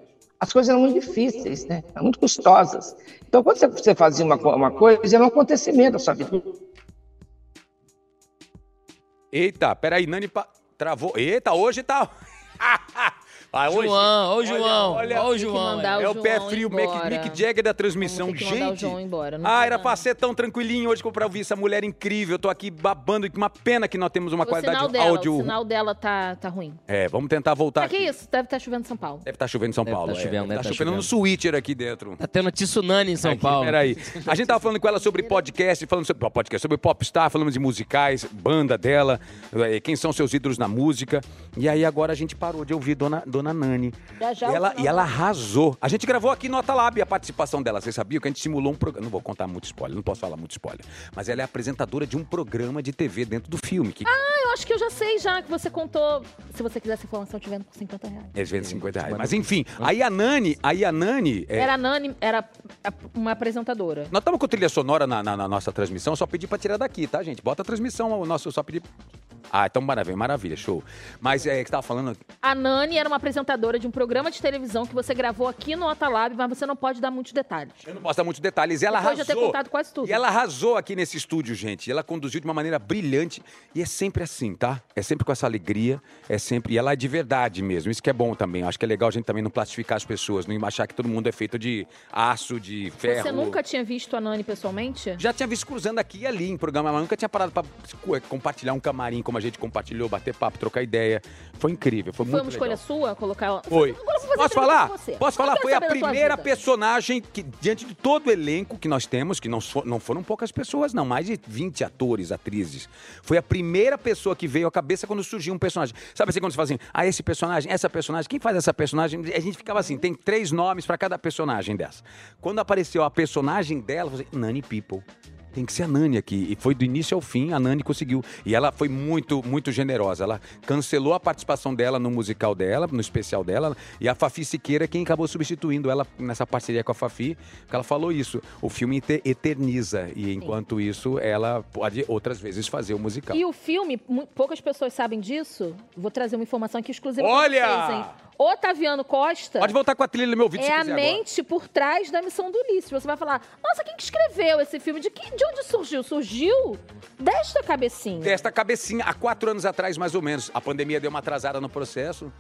As coisas eram muito difíceis, né? Eram muito custosas. Então, quando você, fazia uma, uma coisa, era um acontecimento da sua vida. Eita, peraí, Nani pa- travou. Eita, hoje tá. Ah, hoje- João, ô olha, João, olha, ó o Tem que João. mandar aí. É o pé frio, embora. Mick, Mick Jagger da transmissão. Vamos ter que mandar o Gente, João embora, não ah, tem era nada. pra ser tão tranquilinho hoje pra ouvir essa mulher incrível. Eu tô aqui babando. Uma pena que nós temos uma O qualidade sinal de dela, áudio. o sinal dela tá, tá ruim. É, vamos tentar voltar Mas que aqui. isso? Deve estar chovendo em São Paulo. Deve estar chovendo em São Deve Paulo. tá é. chovendo, deve tá tá chovendo no switcher aqui dentro. Tá tendo tsunami em São Aqui, Paulo. Peraí. A gente tava falando com ela sobre podcast, falando sobre podcast, sobre popstar, falamos de musicais, banda dela, eh, quem são seus ídolos na música. E aí agora a gente parou de ouvir Dona, Dona Nani. Já, já e ela, e ela arrasou. A gente gravou aqui no Atalab a participação dela. Vocês sabiam que a gente simulou um programa. Não vou contar muito spoiler, não posso falar muito spoiler. Mas ela é apresentadora de um programa de TV dentro do filme. Que Ah, eu acho que eu já sei já que você contou. Se você quiser essa informação, te vendo por 50 reais. é 250 reais. Mas enfim, aí a Nani, aí a Nani. é, Era a Nani, era uma apresentadora. Nós estamos com trilha sonora na, na- na nossa transmissão, só pedi pra tirar daqui, tá, gente? Bota a transmissão, o nosso, só pedi. Ah, então maravilha, maravilha, show. Mas é que você tava falando. A Nani era uma apresentadora de um programa de televisão que você gravou aqui no Otalab, mas você não pode dar muitos detalhes. Eu não posso dar muitos detalhes. E ela Depois de eu ter arrasou. contado quase tudo. E ela arrasou aqui nesse estúdio, gente. Ela conduziu de uma maneira brilhante. E é sempre assim, tá? É sempre com essa alegria. É sempre. E ela é de verdade mesmo. Isso que é bom também. Acho que é legal a gente também não plastificar as pessoas, não achar que todo mundo é feito de aço, de ferro. Você nunca tinha visto a Nani pessoalmente? Já tinha visto cruzando aqui e ali em programa, mas nunca tinha parado pra co- compartilhar um camarim com como a gente compartilhou, bater papo, trocar ideia. Foi incrível, foi, Foi muito uma escolha sua colocar. Foi. Posso falar? Posso falar? Foi a primeira personagem que, diante de todo o elenco que nós temos, que não, so- não foram poucas pessoas, não, mais de 20 atores, atrizes. Foi a primeira pessoa que veio à cabeça quando surgiu um personagem. Sabe assim, quando você fala assim, ah, esse personagem, essa personagem, quem faz essa personagem? A gente ficava assim, tem três nomes para cada personagem dessa. Quando apareceu a personagem dela, eu falei, Nani People. Tem que ser a Nani aqui. E foi do início ao fim, a Nani conseguiu. E ela foi muito, muito generosa. Ela cancelou a participação dela no musical dela, no especial dela. E a Fafi Siqueira, é quem acabou substituindo ela nessa parceria com a Fafi, porque ela falou isso. O filme ete- eterniza. E enquanto isso, ela pode outras vezes fazer o musical. E o filme, poucas pessoas sabem disso. Vou trazer uma informação aqui exclusiva Olha! pra vocês, hein? Otaviano Costa Pode voltar com a trilha no meu vídeo é se a quiser agora. mente por trás da missão do Ulisses. Você vai falar, nossa, quem que escreveu esse filme? De, que, de onde surgiu? Surgiu desta cabecinha. Desta cabecinha, há quatro anos atrás, mais ou menos. A pandemia deu uma atrasada no processo.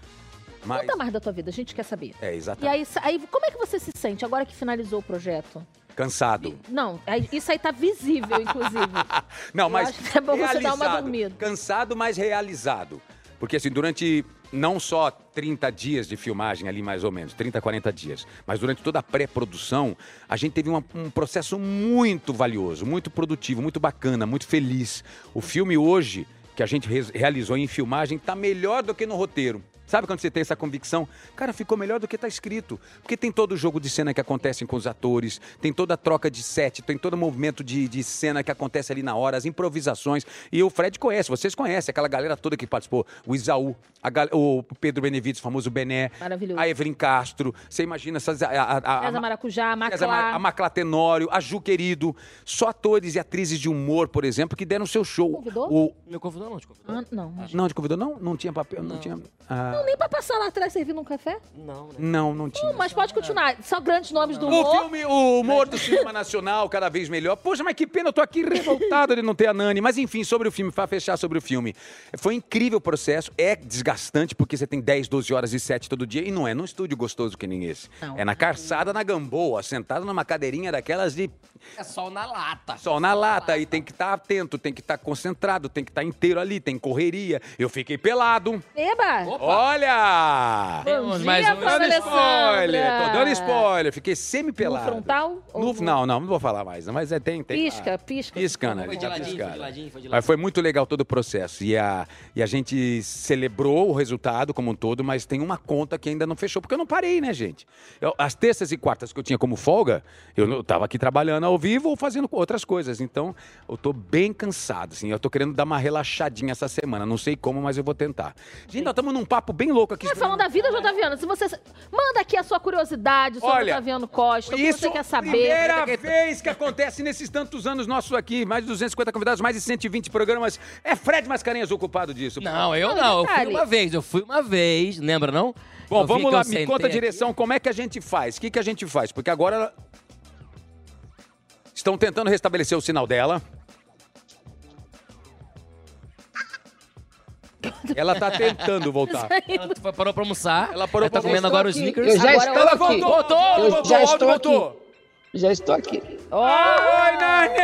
Mas. Conta mais da tua vida, a gente quer saber. É, E exatamente. aí, sa- aí, como é que você se sente agora que finalizou o projeto? Cansado. Não, aí- isso aí tá visível, inclusive. Não, mas acho que é bom você dar uma realizado. dormida. Cansado, mas realizado. Porque assim, durante não só 30 dias de filmagem ali mais ou menos, 30, 40 dias, mas durante toda a pré-produção, a gente teve uma- um processo muito valioso, muito produtivo, muito bacana, muito feliz. O filme hoje que a gente re- realizou em filmagem tá melhor do que no roteiro. Sabe quando você tem essa convicção? Cara, ficou melhor do que tá escrito. Porque tem todo o jogo de cena que acontece com os atores, tem toda a troca de set, tem todo o movimento de, de cena que acontece ali na hora, as improvisações. E o Fred conhece, vocês conhecem aquela galera toda que participou. O Isaú, a gal- o Pedro Benevides, o famoso Bené, Maravilhoso. a Evelyn Castro. Você imagina essas. A, a, a, César a, Maracujá, César Ma- a Maclá. Maclá Tenório, a Ju Querido. Só atores e atrizes de humor, por exemplo, que deram seu show. Convidou? O, Meu convidou não, te convidou? Ah, não, não, te convidou? Não, não tinha papel, não, tinha. ah, não, nem pra passar lá atrás servindo um café. Não, né? não, não tinha. Mas pode continuar. Só grandes nomes do O humor. filme, o humor do cinema nacional, cada vez melhor. Poxa, mas que pena, eu tô aqui revoltado de não ter a Nani. Mas enfim, sobre o filme, para fechar sobre o filme. Foi um incrível o processo, é desgastante, porque você tem 10, 12 horas e 7 todo dia, e não é num estúdio gostoso que nem esse. Não. É na calçada, na gamboa, sentado numa cadeirinha daquelas de É sol na lata. sol na lata, e tem que estar atento, tem que estar concentrado, tem que estar inteiro ali, tem correria. Eu fiquei pelado. Eba! Olha! Temos Bom mais dia, um. Dando spoiler, tô dando spoiler, fiquei No semi-pelado. frontal? No- ou- não, não, não vou falar mais, mas é, tem, tem. Pisca, pisca. Piscando, Foi de tá ladinho, foi de ladinho, foi de Mas ladinho. foi muito legal todo o processo. E a, e a gente celebrou o resultado como um todo, mas tem uma conta que ainda não fechou, porque eu não parei, né, gente? Eu- as terças e quartas que eu tinha como folga, eu tava aqui trabalhando ao vivo ou fazendo outras coisas. Então, eu tô bem cansado, assim. Eu tô querendo dar uma relaxadinha essa semana. Não sei como, mas eu vou tentar. Gente, nós estamos num papo bem louco aqui. Mas falando da vida do Otaviano, se você. Manda aqui a sua curiosidade sobre Olha, o Otaviano Costa, o que Isso, você quer saber. primeira vez que acontece nesses tantos anos nossos aqui, mais de 250 convidados, mais de 120 programas. É Fred Mascarenhas ocupado disso. Não, eu Não. Eu fui uma vez, eu fui uma vez, lembra não? Bom, Eu vamos lá, me conta a aqui. direção, como é que a gente faz? O que, que a gente faz? Porque agora estão tentando restabelecer o sinal dela. Ela tá tentando voltar. Ela foi- parou pra almoçar. Ela parou tá pra comendo almoçar agora os sneakers. Eu já Agora estou ela aqui. voltou, Eu voltou, já estou aqui. voltou. Já estou aqui. Oi, Nani!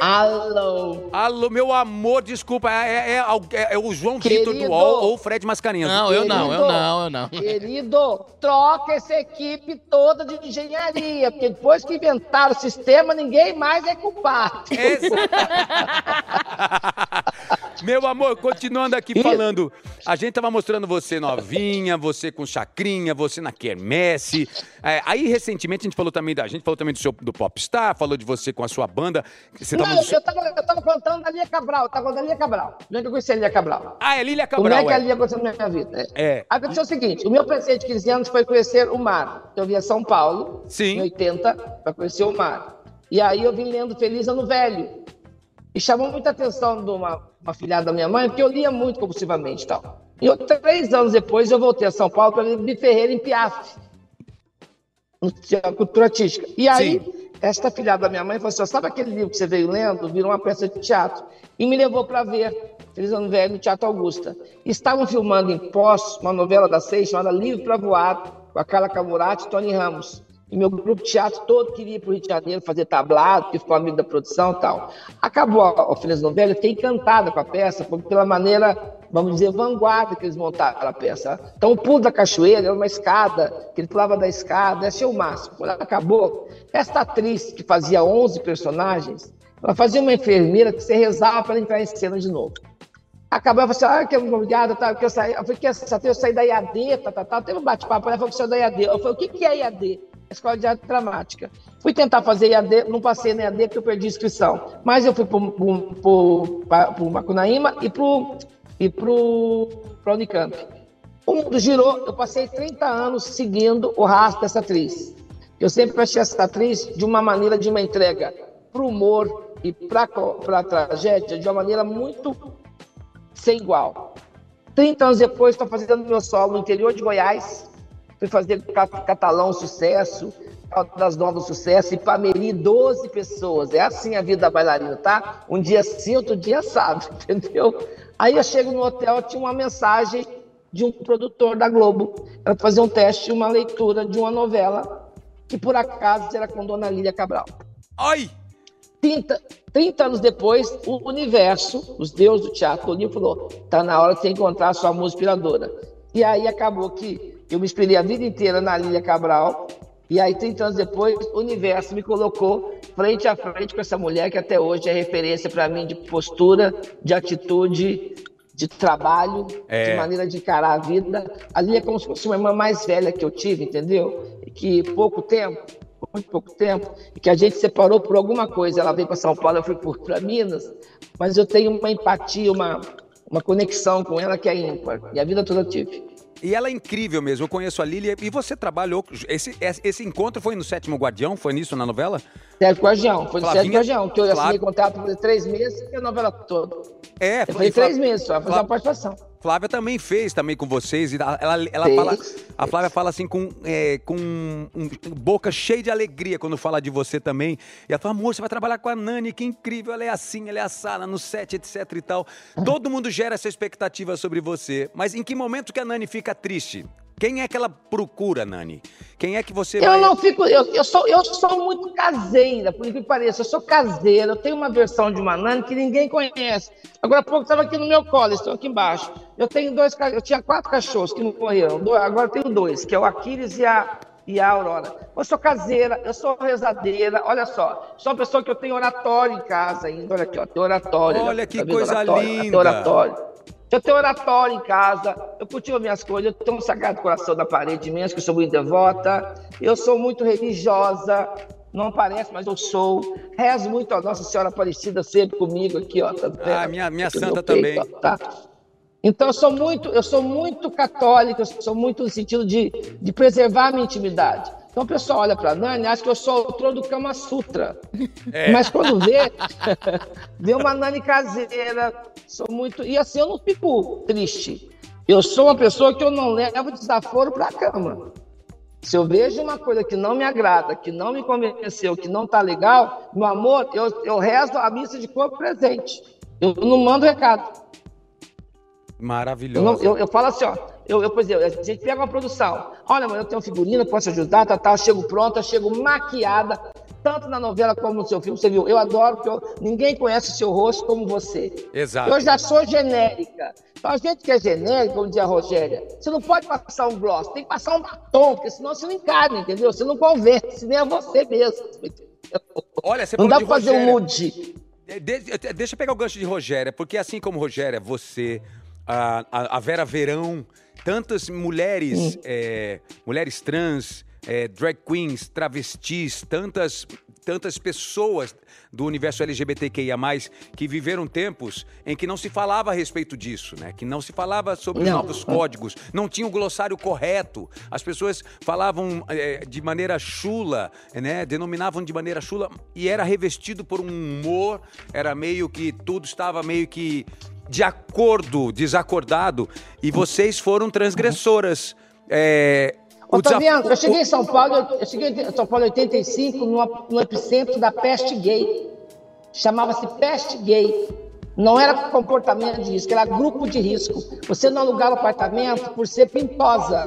Alô. Alô, meu amor, desculpa, é, é- é- é o João Vitor do Querido. UOL ou o Fred Mascarenhas? Não, eu não, eu não, eu não. Querido, troca essa equipe toda de engenharia, porque depois que inventaram o sistema, ninguém mais é culpado. Meu amor, continuando aqui falando, a gente tava mostrando você novinha, você com chacrinha, você na quermesse. É, aí, recentemente, a gente falou também da a gente falou também do seu do Popstar, falou de você com a sua banda. Você tava Não, no eu tava, eu tava contando da Lia Cabral, eu tava contando da Lia Cabral. Como é que eu conheci a Lia Cabral? Ah, é Lília Como Cabral. é que a é. Lia aconteceu na minha vida? É. Aconteceu o seguinte, o meu presente de 15 anos foi conhecer o mar. Eu vim a São Paulo, Sim. em 80, para conhecer o mar. E aí eu vim lendo Feliz Ano Velho. E chamou muita atenção de uma, uma filhada da minha mãe, porque eu lia muito compulsivamente e tal. E eu, três anos depois eu voltei a São Paulo para ler Bi Ferreira em Piaf, no Cultura Artística. E aí, esta filhada da minha mãe falou assim, sabe aquele livro que você veio lendo? Virou uma peça de teatro. E me levou para ver Feliz Ano Velho no Teatro Augusta. Estavam filmando em Pós, uma novela da seis chamada Livre para Voar, com a Carla Camurati e Tony Ramos. E meu grupo de teatro todo queria ir para o Rio de Janeiro fazer tablado, que ficou amigo da produção e tal. Acabou a oficina novela, eu fiquei encantada com a peça, pela maneira, vamos dizer, vanguarda que eles montaram a peça. Então, o pulo da cachoeira era uma escada, que ele pulava da escada, achei o máximo. Quando acabou, esta atriz que fazia 11 personagens, ela fazia uma enfermeira que você rezava para entrar em cena de novo. Falei assim, ah, que obrigada, tá, que eu saí, eu falei, que essa, eu saí da IAD, tá, tá, tá, teve um bate-papo, ela falou que saiu da IAD. Eu falei, o que, que é IAD? Escola de Arte Dramática. Fui tentar fazer IAD, não passei na IAD porque eu perdi inscrição. Mas eu fui para o Macunaíma e para e pro, pro Unicamp. O mundo girou, eu passei 30 anos seguindo o rastro dessa atriz. Eu sempre achei essa atriz de uma maneira de uma entrega para o humor e para a tragédia de uma maneira muito sem igual. 30 anos depois, estou fazendo meu solo no interior de Goiás. Fui fazer Catalão Sucesso, das Novas Sucesso, e Pameri, 12 pessoas. É assim a vida da bailarina, tá? Um dia sim, outro dia sabe, entendeu? Aí eu chego no hotel, tinha uma mensagem de um produtor da Globo. Ela fazer um teste, uma leitura de uma novela que por acaso era com Dona Lília Cabral. Ai! 30, 30 anos depois, o universo, os deuses do teatro, o falou: tá na hora de você encontrar a sua música inspiradora. E aí acabou que eu me inspirei a vida inteira na Lília Cabral, e aí 30 anos depois, o universo me colocou frente a frente com essa mulher que até hoje é referência para mim de postura, de atitude, de trabalho, é. de maneira de encarar a vida. A Lília é como se fosse uma irmã mais velha que eu tive, entendeu? E que pouco tempo muito pouco tempo, e que a gente separou por alguma coisa. Ela veio para São Paulo, eu fui para Minas, mas eu tenho uma empatia, uma, uma conexão com ela que é ímpar, e a vida toda eu tive. E ela é incrível mesmo. Eu conheço a Lília e você trabalhou. Esse, esse encontro foi no Sétimo Guardião? Foi nisso na novela? Sétimo Guardião. Foi no Sétimo Guardião, que eu Flávia... assinei contrato por três meses e a novela toda. É, foi. três meses só, fazer Flávia... uma participação. Flávia também fez também com vocês. E ela, ela fez, fala, fez. a Flávia fala assim com, é, com um, boca cheia de alegria quando fala de você também. E ela fala, amor, você vai trabalhar com a Nani, que incrível, ela é assim, ela é assada no set, etc e tal. Todo mundo gera essa expectativa sobre você. Mas em que momento que a Nani fica triste? Quem é que ela procura, Nani? Quem é que você Eu vai... não fico. Eu, eu, sou, eu sou muito caseira, por que pareça. Eu sou caseira. Eu tenho uma versão de uma Nani que ninguém conhece. Agora há pouco estava aqui no meu colo, estão aqui embaixo. Eu tenho dois Eu tinha quatro cachorros que não morreram. Agora tenho dois, que é o Aquiles e a, e a Aurora. Eu sou caseira, eu sou rezadeira. Olha só, sou uma pessoa que eu tenho oratório em casa ainda. Olha aqui, ó, tem oratório. Olha que tá coisa oratório, linda. Oratório. Eu tenho oratório em casa, eu cultivo minhas coisas, eu tenho um sagrado coração na parede imenso, que eu sou muito devota, eu sou muito religiosa, não parece, mas eu sou. Rezo muito a Nossa Senhora Aparecida sempre comigo aqui, ó. Tá ah, minha, minha santa também. Ó, tá? Então eu sou muito, eu sou muito católica, eu sou muito no sentido de, de preservar a minha intimidade. Então o pessoal olha para Nani, acha que eu sou o trono do Kama Sutra. É. Mas quando vê, vê uma Nani caseira, sou muito. E assim, eu não fico triste. Eu sou uma pessoa que eu não levo desaforo para a cama. Se eu vejo uma coisa que não me agrada, que não me convenceu, que não tá legal, meu amor, eu, eu rezo a missa de corpo presente. Eu não mando recado. Maravilhoso. Eu, eu, eu, falo assim, ó, eu, eu, por exemplo, a gente pega uma produção. Olha, mano, eu tenho figurina, posso ajudar, tá, tá, chego pronta, chego maquiada, tanto na novela como no seu filme. Você viu? Eu adoro, porque eu, ninguém conhece o seu rosto como você. Exato. Eu já sou genérica. Então, a gente que é genérica, como dizia a Rogéria, você não pode passar um gloss, tem que passar um batom, porque senão você não encarna, entendeu? Você não convence, nem é você mesmo. Olha, você Não dá pra fazer um nude. De, deixa eu pegar o gancho de Rogéria, porque assim como Rogéria, você, a, a Vera Verão, tantas mulheres, é, mulheres trans, é, drag queens, travestis, tantas, tantas pessoas do universo LGBTQIA+, que viveram tempos em que não se falava a respeito disso, né? Que não se falava sobre os novos códigos, não tinha o glossário correto. As pessoas falavam é, de maneira chula, né? Denominavam de maneira chula e era revestido por um humor, era meio que tudo estava meio que de acordo, desacordado, e vocês foram transgressoras. É, Ô, eu cheguei em São Paulo, eu cheguei em São Paulo em 85, no, no epicentro da peste gay. Chamava-se peste gay. Não era comportamento de risco, era grupo de risco. Você não alugava apartamento por ser pintosa.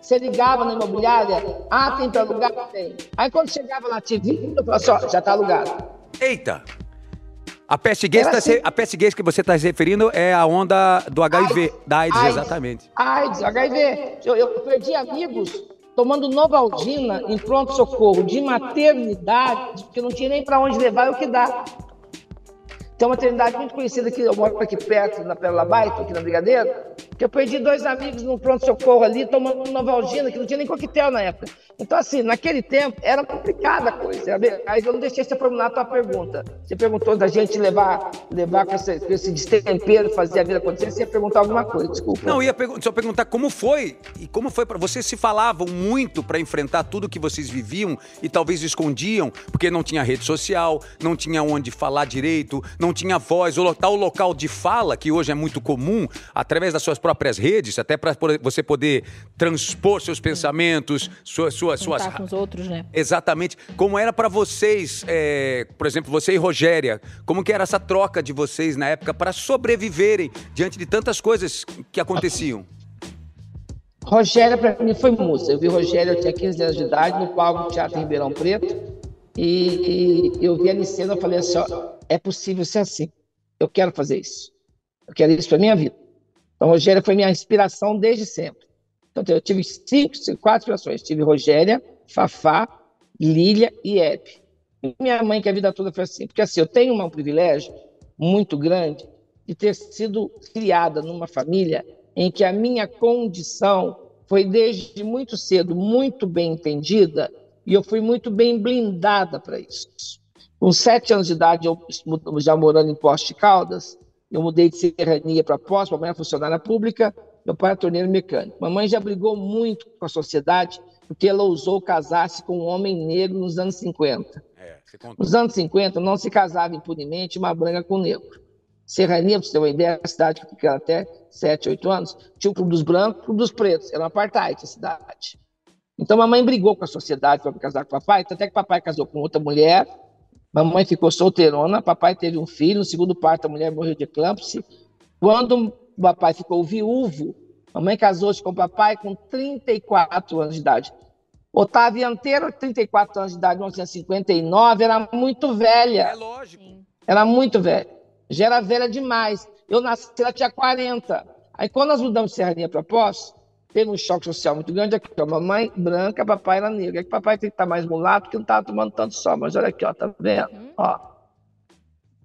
Você ligava na imobiliária, ah, tem para alugar? Tem. Aí quando chegava na TV, eu falava assim, ó, já está alugado. Eita! A peste gay, Era tá se- assim. a peste gay que você está se referindo é a onda do HIV, AIDS. da AIDS, AIDS. exatamente. AIDS, HIV. Eu, eu perdi amigos tomando Novaldina em pronto-socorro de maternidade, porque não tinha nem para onde levar o que dá. Tem uma maternidade muito conhecida aqui, eu moro aqui perto, na Pérola Baito, aqui na Brigadeiro, que eu perdi dois amigos num pronto-socorro ali, tomando Novalgina, que não tinha nem coquetel na época. Então, assim, naquele tempo, era complicada a coisa. Aí eu não deixei você formular a tua pergunta. Você perguntou da gente levar, levar com, esse, com esse destempero, fazer a vida acontecer, você ia perguntar alguma coisa, desculpa. Não, ia pergun- só perguntar como foi e como foi para vocês se falavam muito para enfrentar tudo que vocês viviam e talvez escondiam, porque não tinha rede social, não tinha onde falar direito, não tinha voz, o local, o local de fala que hoje é muito comum através das suas próprias redes, até para você poder transpor seus pensamentos, suas suas suas com os outros, né? Exatamente. Como era pra vocês, é, por exemplo, você e Rogéria, como que era essa troca de vocês na época para sobreviverem diante de tantas coisas que aconteciam? Rogéria, para mim, foi musa. Eu vi Rogéria, eu tinha 15 anos de idade, no palco do Teatro em Ribeirão Preto. E, e eu vi ela em cena, eu falei assim: ó, é possível ser assim. Eu quero fazer isso. Eu quero isso para minha vida. Então, Rogéria foi minha inspiração desde sempre. Então, eu tive cinco, cinco- quatro inspirações. Tive Rogéria, Fafá, Lília e Hebe. Minha mãe, que a vida toda foi assim. Porque assim, eu tenho um privilégio muito grande de ter sido criada numa família em que a minha condição foi desde muito cedo muito bem entendida e eu fui muito bem blindada para isso. Com sete anos de idade, eu já morando em Poste de Caldas, eu mudei de serrania para Poste, mamãe é funcionária pública, meu pai é torneiro mecânico. Mamãe já brigou muito com a sociedade porque ela ousou casar-se com um homem negro nos anos 50. É. Nos anos 50, não se casava impunemente uma branca com um negro. Serrania, para você ter uma ideia, a cidade que fica até 7, 8 anos, tinha o clube dos brancos e o clube dos pretos. Era um apartheid a cidade. Então, mamãe brigou com a sociedade para casar com o papai, até que papai casou com outra mulher. Mamãe ficou solteirona, papai teve um filho, no segundo parto a mulher morreu de eclâmpsia. Quando o papai ficou viúvo, mamãe casou-se com o papai com 34 anos de idade. Otávio Anteiro, 34 anos de idade, 1959, era muito É velha. lógico. Era muito velha. Já era velha demais. Eu nasci, ela tinha 40. Aí quando nós mudamos de Serraria para Poços, teve um choque social muito grande aqui. Ó, mamãe branca, papai era negro. É que papai tem que estar mais mulato, porque não estava tomando tanto sol. Mas olha aqui, ó, tá vendo? Ó.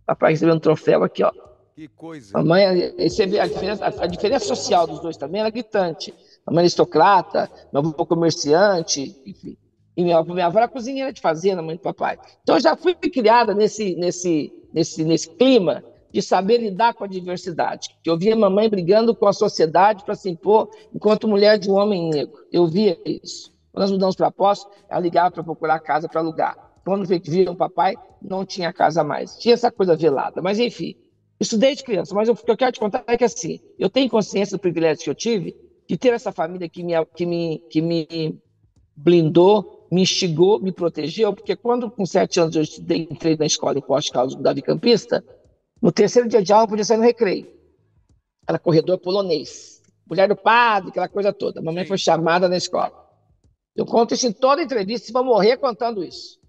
Papai recebendo um troféu aqui, ó. Que coisa. Mamãe, você vê a diferença, a, a diferença social dos dois também era gritante. Mamãe aristocrata, meu avô comerciante, enfim. E minha, minha avó era cozinheira de fazenda, mãe do papai. Então eu já fui criada nesse, nesse, nesse, nesse clima de saber lidar com a diversidade. Eu via mamãe brigando com a sociedade para se impor enquanto mulher de um homem negro. Eu via isso. Quando nós mudamos para Poços, ela ligava para procurar casa para alugar. Quando via o papai, não tinha casa mais. Tinha essa coisa velada. Mas, enfim, isso desde criança. Mas o que eu quero te contar é que, assim, eu tenho consciência do privilégio que eu tive de ter essa família que me, que me, que me blindou, me instigou, me protegeu, porque quando, com sete anos, eu estudei, entrei na escola em Poste Caldas do Davi Campista, no terceiro dia de aula podia sair no recreio. Era corredor polonês. Mulher do padre, aquela coisa toda. A mamãe foi chamada na escola. Eu conto isso em toda entrevista, vou morrer contando isso.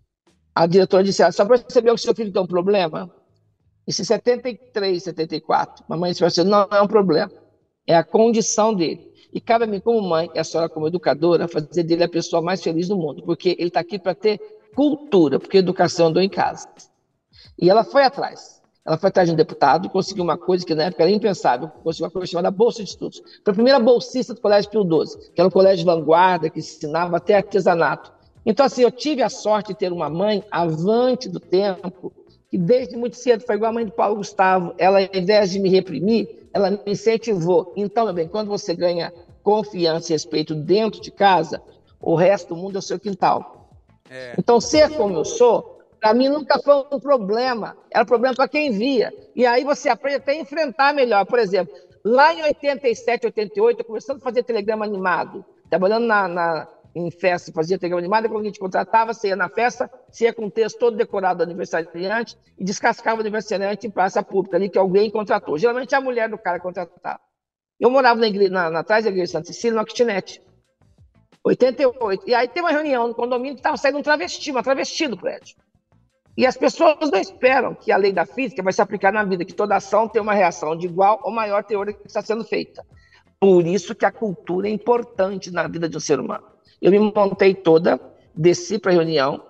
A diretora disse, ah, só percebeu que seu filho tem um problema? Isso em 73, 74. Mamãe disse assim, não, não é um problema. É a condição dele. E cabe a mim, como mãe, e a senhora como educadora, fazer dele a pessoa mais feliz do mundo. Porque ele está aqui para ter cultura, porque educação andou em casa. E ela foi atrás. Ela foi atrás de um deputado e conseguiu uma coisa que na época era impensável. Conseguiu uma coisa chamada Bolsa de Estudos. Foi a primeira bolsista do Colégio Pio XII, que era um colégio de vanguarda, que ensinava até artesanato. Então, assim, eu tive a sorte de ter uma mãe avante do tempo, que desde muito cedo foi igual a mãe do Paulo Gustavo. Ela, ao invés de me reprimir, ela me incentivou. Então, meu bem, quando você ganha confiança e respeito dentro de casa, o resto do mundo é o seu quintal. É. Então, ser como eu sou, para mim nunca foi um problema. Era problema para quem via. E aí você aprende até a enfrentar melhor. Por exemplo, lá em 87, 88, eu começando a fazer telegrama animado, trabalhando na, na em festa, fazia telegrama animado, quando a gente contratava, você ia na festa, você ia com o texto todo decorado do aniversariante e descascava o aniversariante em praça pública, ali que alguém contratou. Geralmente a mulher do cara contratava. Eu morava na igreja, na, na, atrás da igreja de Santa Cecília, numa kitnet. 88. E aí tem uma reunião no condomínio que estava saindo um travesti, uma travesti do prédio. E as pessoas não esperam que a lei da física vai se aplicar na vida, que toda ação tem uma reação de igual ou maior teor que está sendo feita. Por isso que a cultura é importante na vida de um ser humano. Eu me montei toda, desci para a reunião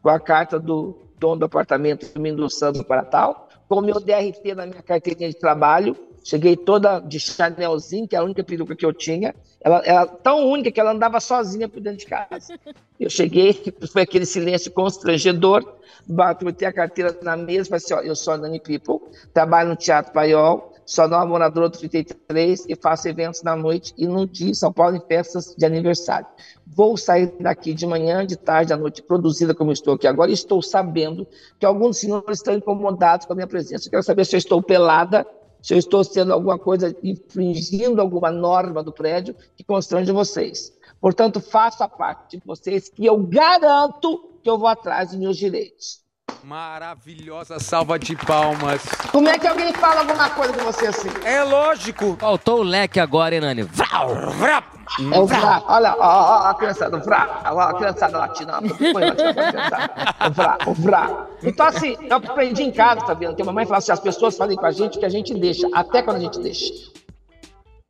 com a carta do dono do apartamento me endossando para tal, com o meu DRT na minha carteirinha de trabalho, cheguei toda de Chanelzinho, que é a única peruca que eu tinha, ela era tão única que ela andava sozinha por dentro de casa. Eu cheguei, foi aquele silêncio constrangedor, botei a carteira na mesa falei assim, ó, eu sou a Dani People, trabalho no Teatro Paiol, sou nova moradora do 33 e faço eventos na noite e no dia em São Paulo em festas de aniversário. Vou sair daqui de manhã, de tarde, à noite, produzida como estou aqui agora, e estou sabendo que alguns senhores estão incomodados com a minha presença. Eu quero saber se eu estou pelada, se eu estou sendo alguma coisa, infringindo alguma norma do prédio que constrange vocês. Portanto, faço a parte de vocês que eu garanto que eu vou atrás dos meus direitos. Maravilhosa salva de palmas. Como é que alguém fala alguma coisa com você assim? É lógico. Faltou o leque agora, hein, Nani? Vrau! Vrap. É o vrá. Olha, ó, ó, ó, a criançada, o vrá. Ó, a criançada latina. Pra. O vrá, o vrá. Então, assim, eu aprendi em casa, tá vendo? Que a mamãe fala assim, as pessoas falem com a gente que a gente deixa, até quando a gente deixa.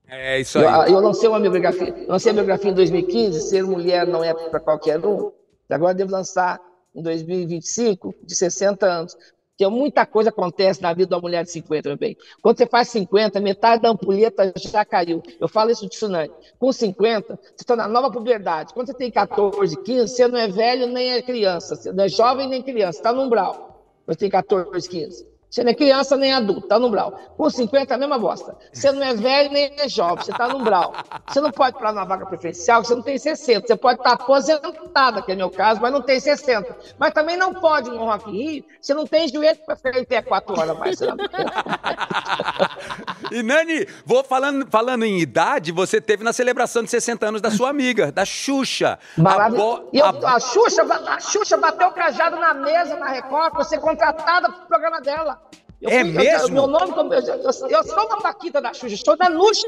É isso Eu, aí. eu lancei uma biografia, lancei a biografia em 2015, Ser Mulher Não É Para Qualquer Um. Agora devo lançar em 2025, de 60 anos. Porque muita coisa acontece na vida da mulher de 50, meu bem. Quando você faz 50, metade da ampulheta já caiu. Eu falo isso de tsunami. Com 50, você está na nova puberdade. Quando você tem 14, 15, você não é velho nem é criança. Você não é jovem nem criança, está no umbral. Você tem 14, 15. Você não é criança nem adulto, está no umbral. Com 50 é a mesma bosta. Você não é velho nem é jovem, você está no umbral. Você não pode para uma vaga preferencial, você não tem 60. Você pode estar aposentada, que é meu caso, mas não tem 60. Mas também não pode no Rock Rio, você não tem joelho para ficar em pé 4 horas mais. E Nani, vou falando, falando em idade, você teve na celebração de 60 anos da sua amiga, da Xuxa. A Maravilhoso. bo- E eu- a- a, Xuxa, a Xuxa bateu o cajado na mesa, na Record, para ser contratada para o programa dela. Eu É eu- mesmo? meu nome, como- eu, eu, eu sou uma Paquita da Xuxa, sou da Nuxa.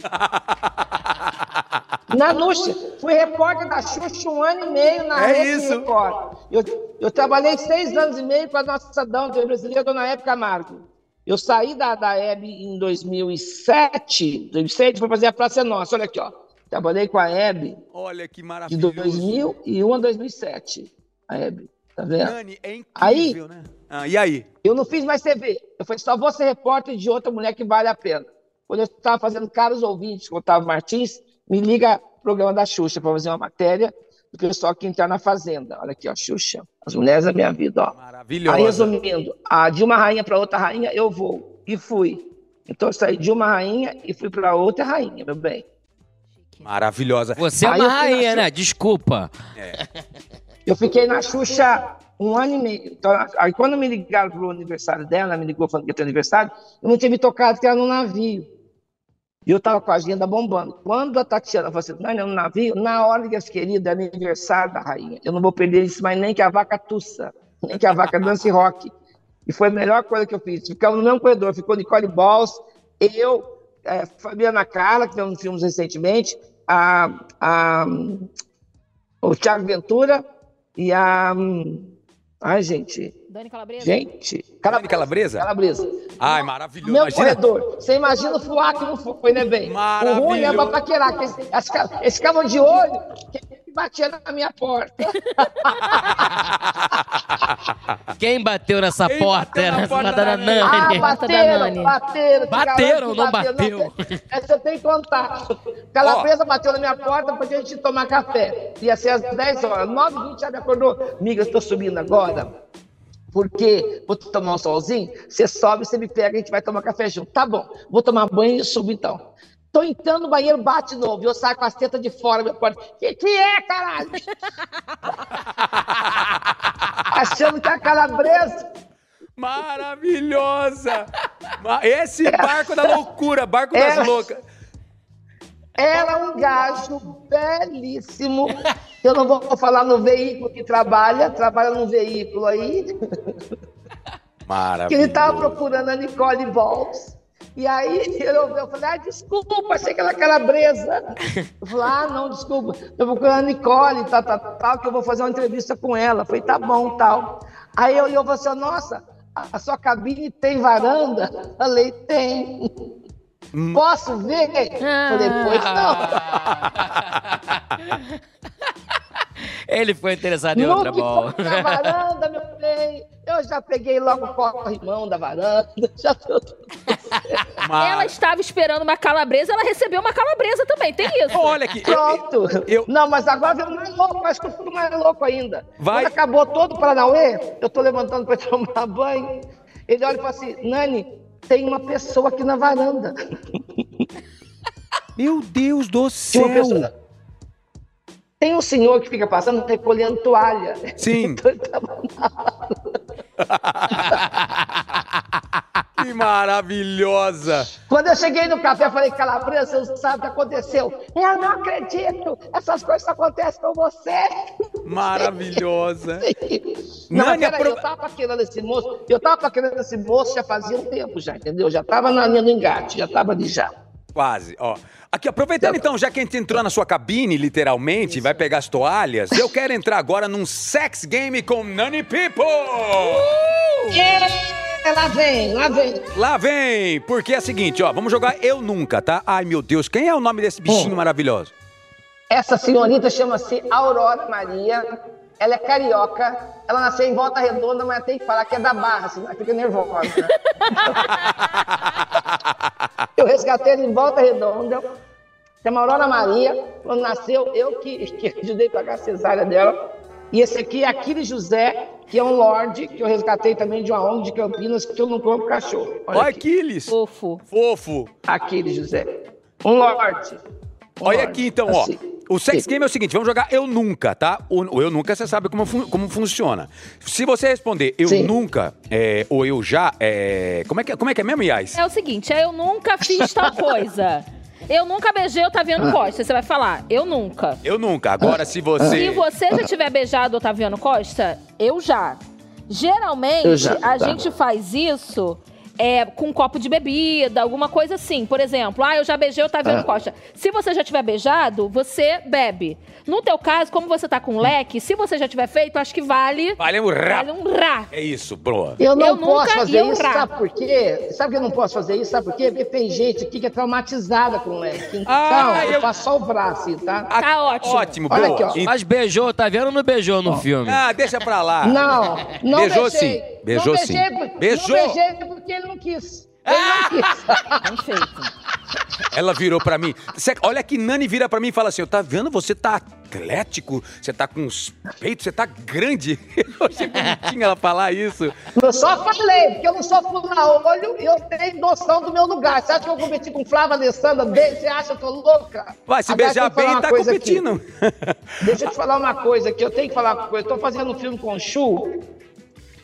Na Nuxa. Fui repórter da Xuxa um ano e meio na É Rede isso. Record. Eu, eu trabalhei seis anos e meio com a nossa dama brasileira, dona Hebe Camargo. Eu saí da, da Hebe em 2007, 2007, fui fazer a Praça Nossa. Olha aqui, ó. Trabalhei com a Hebe Olha que de maravilhoso. 2001 a 2007. A Hebe, tá vendo? Nani, é incrível, Aí- né? Ah, e aí? Eu não fiz mais TV. Eu falei, só vou ser repórter de outra mulher que vale a pena. Quando eu estava fazendo Caros Ouvintes com o Otávio Martins, me liga o programa da Xuxa para fazer uma matéria do pessoal que entrar na Fazenda. Olha aqui, ó, Xuxa. As mulheres da minha vida, ó. Maravilhosa. Aí, resumindo, a de uma rainha para outra rainha, eu vou. E fui. Então, eu saí de uma rainha e fui para outra rainha, meu bem. Maravilhosa. Você é uma rainha, né? Desculpa. Eu fiquei na Xuxa um ano e meio. Então, aí, quando me ligaram pro aniversário dela, ela me ligou falando que ia ter aniversário, eu não tinha me tocado que era no navio. E eu estava com a agenda bombando. Quando a Tatiana falou assim, não, não, no navio, na hora que as queridas, é aniversário da rainha. Eu não vou perder isso mais nem que a vaca tussa, nem que a vaca dance rock. E foi a melhor coisa que eu fiz. Ficamos no mesmo corredor, ficou Nicole Balls, eu, eh, Fabiana Carla, que fizemos filmes recentemente, a, a, o Thiago Ventura e a. hum, Ai, gente. Dani Calabresa? Gente. Dani Calabresa? Calabresa. Ai, maravilhoso. Meu Imagina. corredor. Você imagina o fuá que não foi, né, bem? O ruim é pra paquerar. que Eles, eles ficavam- de olho que batia na minha porta. Quem bateu nessa Quem porta? bateu na Era porta essa da da Nani? Ah. Porta bateram, bateram. te Bateram, não bateu. Essa eu tenho que contar. Calabresa bateu na minha porta pra gente tomar café. Ia ser às 10 horas. 9h20 já me acordou. Amiga, eu estou subindo agora. Porque vou tomar um solzinho, você sobe, você me pega, a gente vai tomar café junto. Tá bom, vou tomar banho e subo então. Tô entrando no banheiro, bate de novo. e Eu saio com as tetas de fora, minha porta. Que que é, caralho? Achando que é a calabresa. Maravilhosa! Ma- Esse barco da loucura, barco das É. loucas. Era um gajo belíssimo. Eu não vou falar no veículo que trabalha, trabalha num veículo aí, que ele estava procurando a Nicole Balls. E aí eu, eu falei, ah, desculpa, achei que era calabresa. Eu falei, ah, não, desculpa, tô procurando a Nicole, tal, tal, tal, que eu vou fazer uma entrevista com ela. Eu falei, tá bom, tal. Aí eu, eu falei assim, nossa, a, a sua cabine tem varanda? Eu falei, tem. Posso ver? Falei, pois não. Ele foi interessado em No outra bola. na varanda, meu bem, eu já peguei logo o corrimão da varanda, já tô Mas- Ela estava esperando uma calabresa, ela recebeu uma calabresa também, tem isso. Olha aqui. eu- Pronto. eu- Não, mas agora veio mais louco, acho que eu fico mais louco ainda. Vai. Quando acabou todo o Paranauê, eu tô levantando para tomar banho, ele olha e fala assim, Nani, tem uma pessoa aqui na varanda. Meu Deus do céu. pessoa- Tem um senhor que fica passando recolhendo toalha. Sim. Então ele tava Que maravilhosa. Quando eu cheguei no café, eu falei, Calabresa, você sabe o que aconteceu? Eu não acredito, essas coisas acontecem com você. Maravilhosa. Não, Nani, peraí, apro- eu tava paquerando esse moço, eu tava paquerando esse moço já fazia um tempo já, entendeu? Já tava na linha do engate, já tava ali já. Quase, ó. Aqui, aproveitando então, já que a gente entrou na sua cabine, literalmente, vai pegar as toalhas, eu quero entrar agora num sex game com Nani People! É, lá vem, lá vem. Lá vem! Porque é o seguinte, ó, vamos jogar Eu Nunca, tá? Ai, meu Deus, quem é o nome desse bichinho maravilhoso? Essa senhorita chama-se Aurora Maria, ela é carioca, ela nasceu em Volta Redonda, mas tem que falar que é da Barra, senão ela fica nervosa. Eu resgatei ela em Volta Redonda, chama Aurora Maria, quando nasceu, eu que, que ajudei a pagar a cesárea dela. E esse aqui é Aquiles José, que é um lorde, que eu resgatei também de uma ONG de Campinas, que eu não compro cachorro. Olha Olha aqui, Aquiles! Fofo. Fofo! Aquiles José. Um lorde. Um Olha lorde, aqui então, ó. assim. O sex Sim. game é o seguinte, vamos jogar Eu Nunca, tá? O, Eu Nunca, você sabe como, fun- como funciona. Se você responder Eu Sim. Nunca é, ou Eu Já, é... Como, é que, como é que é mesmo, Yas? É o seguinte, é eu nunca fiz tal coisa. Eu nunca beijei Otaviano Costa. Você vai falar, eu nunca. Eu Nunca. Agora, se você... Se você já tiver beijado Otaviano Costa, eu já. Geralmente, Eu já, a tá. gente faz isso é, com um copo de bebida, alguma coisa assim. Por exemplo, ah, eu já beijei Otaviano Ah. Costa. Se você já tiver beijado, você bebe. No teu caso, como você tá com leque, se você já tiver feito, acho que vale, Vale um rap. vale um rá. É isso, bro. Eu não Eu nunca posso fazer isso, honrar. sabe por quê? Sabe que eu não posso fazer isso? Sabe por quê? Porque tem gente aqui que é traumatizada com leque. Então, Ah, eu, eu- faço só o braço, tá? Ah, Tá ótimo. Ótimo, Olha boa. aqui, ó. Mas beijou, tá vendo ou não beijou no filme? Ah, deixa pra lá. Não, não Beijou beijei. sim, beijou não sim. beijei, Beijou. Não beijei porque ele não quis. Ele não quis. Bem feito. Ela virou pra mim. Cê- olha que Nani vira pra mim e fala assim: tá vendo? Você tá atlético, você tá com os peitos, você tá grande. Eu achei bonitinho ela falar isso. Eu só falei, porque eu não sou fura-olho e eu tenho noção do meu lugar. Você acha que eu competi com Flávia Alessandra? Você acha que eu tô louca? Vai, se Agora, beijar eu bem, tá coisa aqui. competindo. Deixa eu te falar uma coisa aqui, eu tenho que falar uma coisa. Eu tô fazendo um filme com o Chu,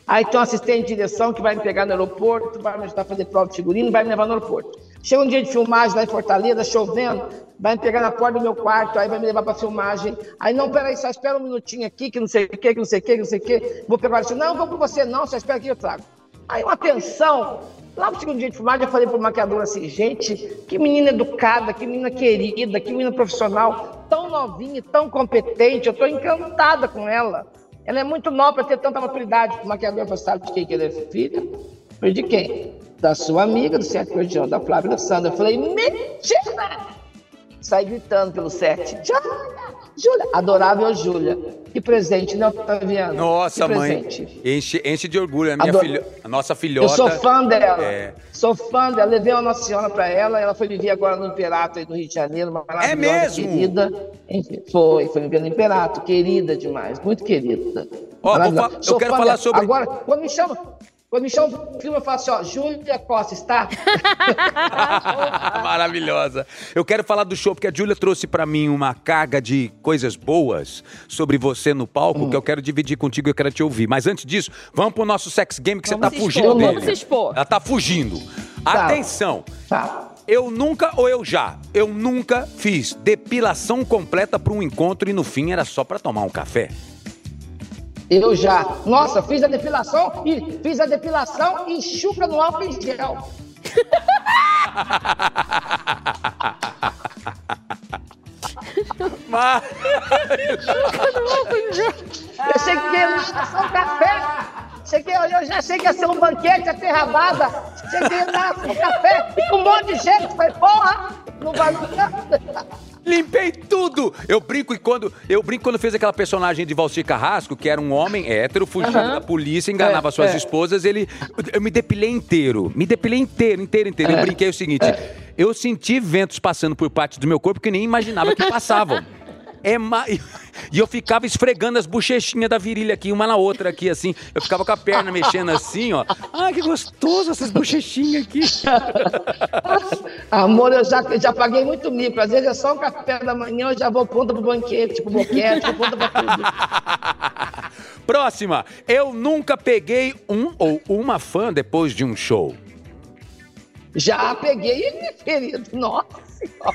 aí tem um assistente de direção que vai me pegar no aeroporto, vai me ajudar a fazer prova de figurino, vai me levar no aeroporto. Chega um dia de filmagem lá em Fortaleza, chovendo, vai me pegar na porta do meu quarto, aí vai me levar pra filmagem. Aí, não, peraí, só espera um minutinho aqui, que não sei o que, que não sei o que, que não sei o que. Vou pegar ele, não, vou com você não, só espera aqui eu trago. Aí uma tensão. Lá no segundo dia de filmagem, eu falei pro maquiador assim, gente, que menina educada, que menina querida, que menina profissional, tão novinha, tão competente, eu tô encantada com ela. Ela é muito nova para ter tanta maturidade. O maquiador falou, sabe de quem que ela é filha? Falei, de quem? Da sua amiga do Sete Cordião, da Flávia Alessandra. Eu falei, mentira! Saí gritando pelo set. Júlia! Júlia! Adorável Júlia. Que presente, né, Otaviano? Nossa, mãe. Enche, enche de orgulho. A minha Adoro. filha, a nossa filhota. Eu sou fã dela. É. Sou fã dela. Levei uma Nossa Senhora pra ela. Ela foi viver agora no Imperato aí no Rio de Janeiro. Uma maravilhosa, mesmo? Querida. Enfim, foi. Foi viver no Imperato. Querida demais. Muito querida. Ó, fa- eu Sou quero falar dela. sobre- Agora, quando me chama... Quando me chama pro filme, eu falo assim, ó, Júlia Costa, está? Maravilhosa. Eu quero falar do show, porque a Júlia trouxe pra mim uma carga de coisas boas sobre você no palco, Hum. que eu quero dividir contigo e eu quero te ouvir. Mas antes disso, vamos pro nosso sex game, que você tá Vamos fugindo expor, dele. vamos se expor. Ela tá fugindo. Tá. Atenção. Tá. Eu nunca ou eu já? Eu nunca fiz depilação completa pra um encontro e no fim era só pra tomar um café. Eu já. Nossa, fiz a depilação e fiz a depilação e chuca no álcool em gel. Mas... Eu cheguei lá, só um café. Cheguei, eu já achei que ia ser um banquete, ia ter rabada. Cheguei lá, só um café, com um monte de gente. Falei, porra, não vai. Limpei tudo! Eu brinco e quando. Eu brinco quando fez aquela personagem de Valcir Carrasco, que era um homem hétero, fugindo Aham. da polícia, enganava É, suas é. esposas, ele. Eu me depilei inteiro. Me depilei inteiro, inteiro, inteiro. Eu brinquei o seguinte: eu senti ventos passando por parte do meu corpo que nem imaginava que passavam. É ma... E eu ficava esfregando as bochechinhas da virilha aqui, uma na outra aqui, assim. Eu ficava com a perna mexendo assim, ó. Ai, que gostoso essas bochechinhas aqui. Amor, eu já, já paguei muito mico. Às vezes é só um café da manhã, eu já vou pronta pro banquete, pro boquete, vou pronta pra tudo. Próxima. Eu nunca peguei um ou uma fã depois de um show. Já peguei, querido. Nossa Senhora.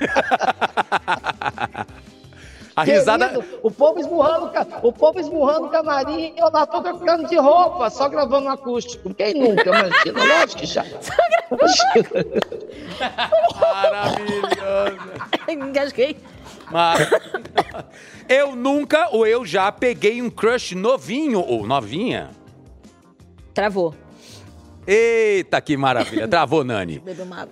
A risada. Querido, o povo esmurrando, o povo esmurrando o camarim, eu lá tô trocando de roupa, só gravando acústico. Quem nunca, imagina? Lógico que já. Maravilhosa. Engasguei. Mas... Eu nunca ou eu já peguei um crush novinho ou novinha. Travou. Eita, que maravilha. Travou, Nani.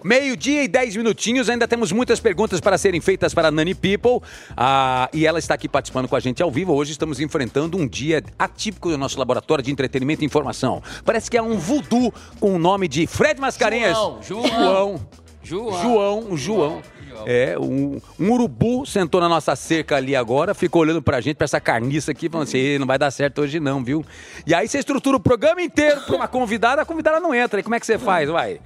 Meio-dia e dez minutinhos, ainda temos muitas perguntas para serem feitas para a Nani People. Ah, e ela está aqui participando com a gente ao vivo. Hoje estamos enfrentando um dia atípico do nosso laboratório de entretenimento e informação. Parece que é um voodoo com o nome de Fred Mascarenhas. João, João. João. João. João, o João. É, um, um urubu sentou na nossa cerca ali agora, ficou olhando pra gente, pra essa carniça aqui, falando assim, "Ê, não vai dar certo hoje não, viu? E aí você estrutura o programa inteiro pra uma convidada, a convidada não entra. E como é que você faz, vai?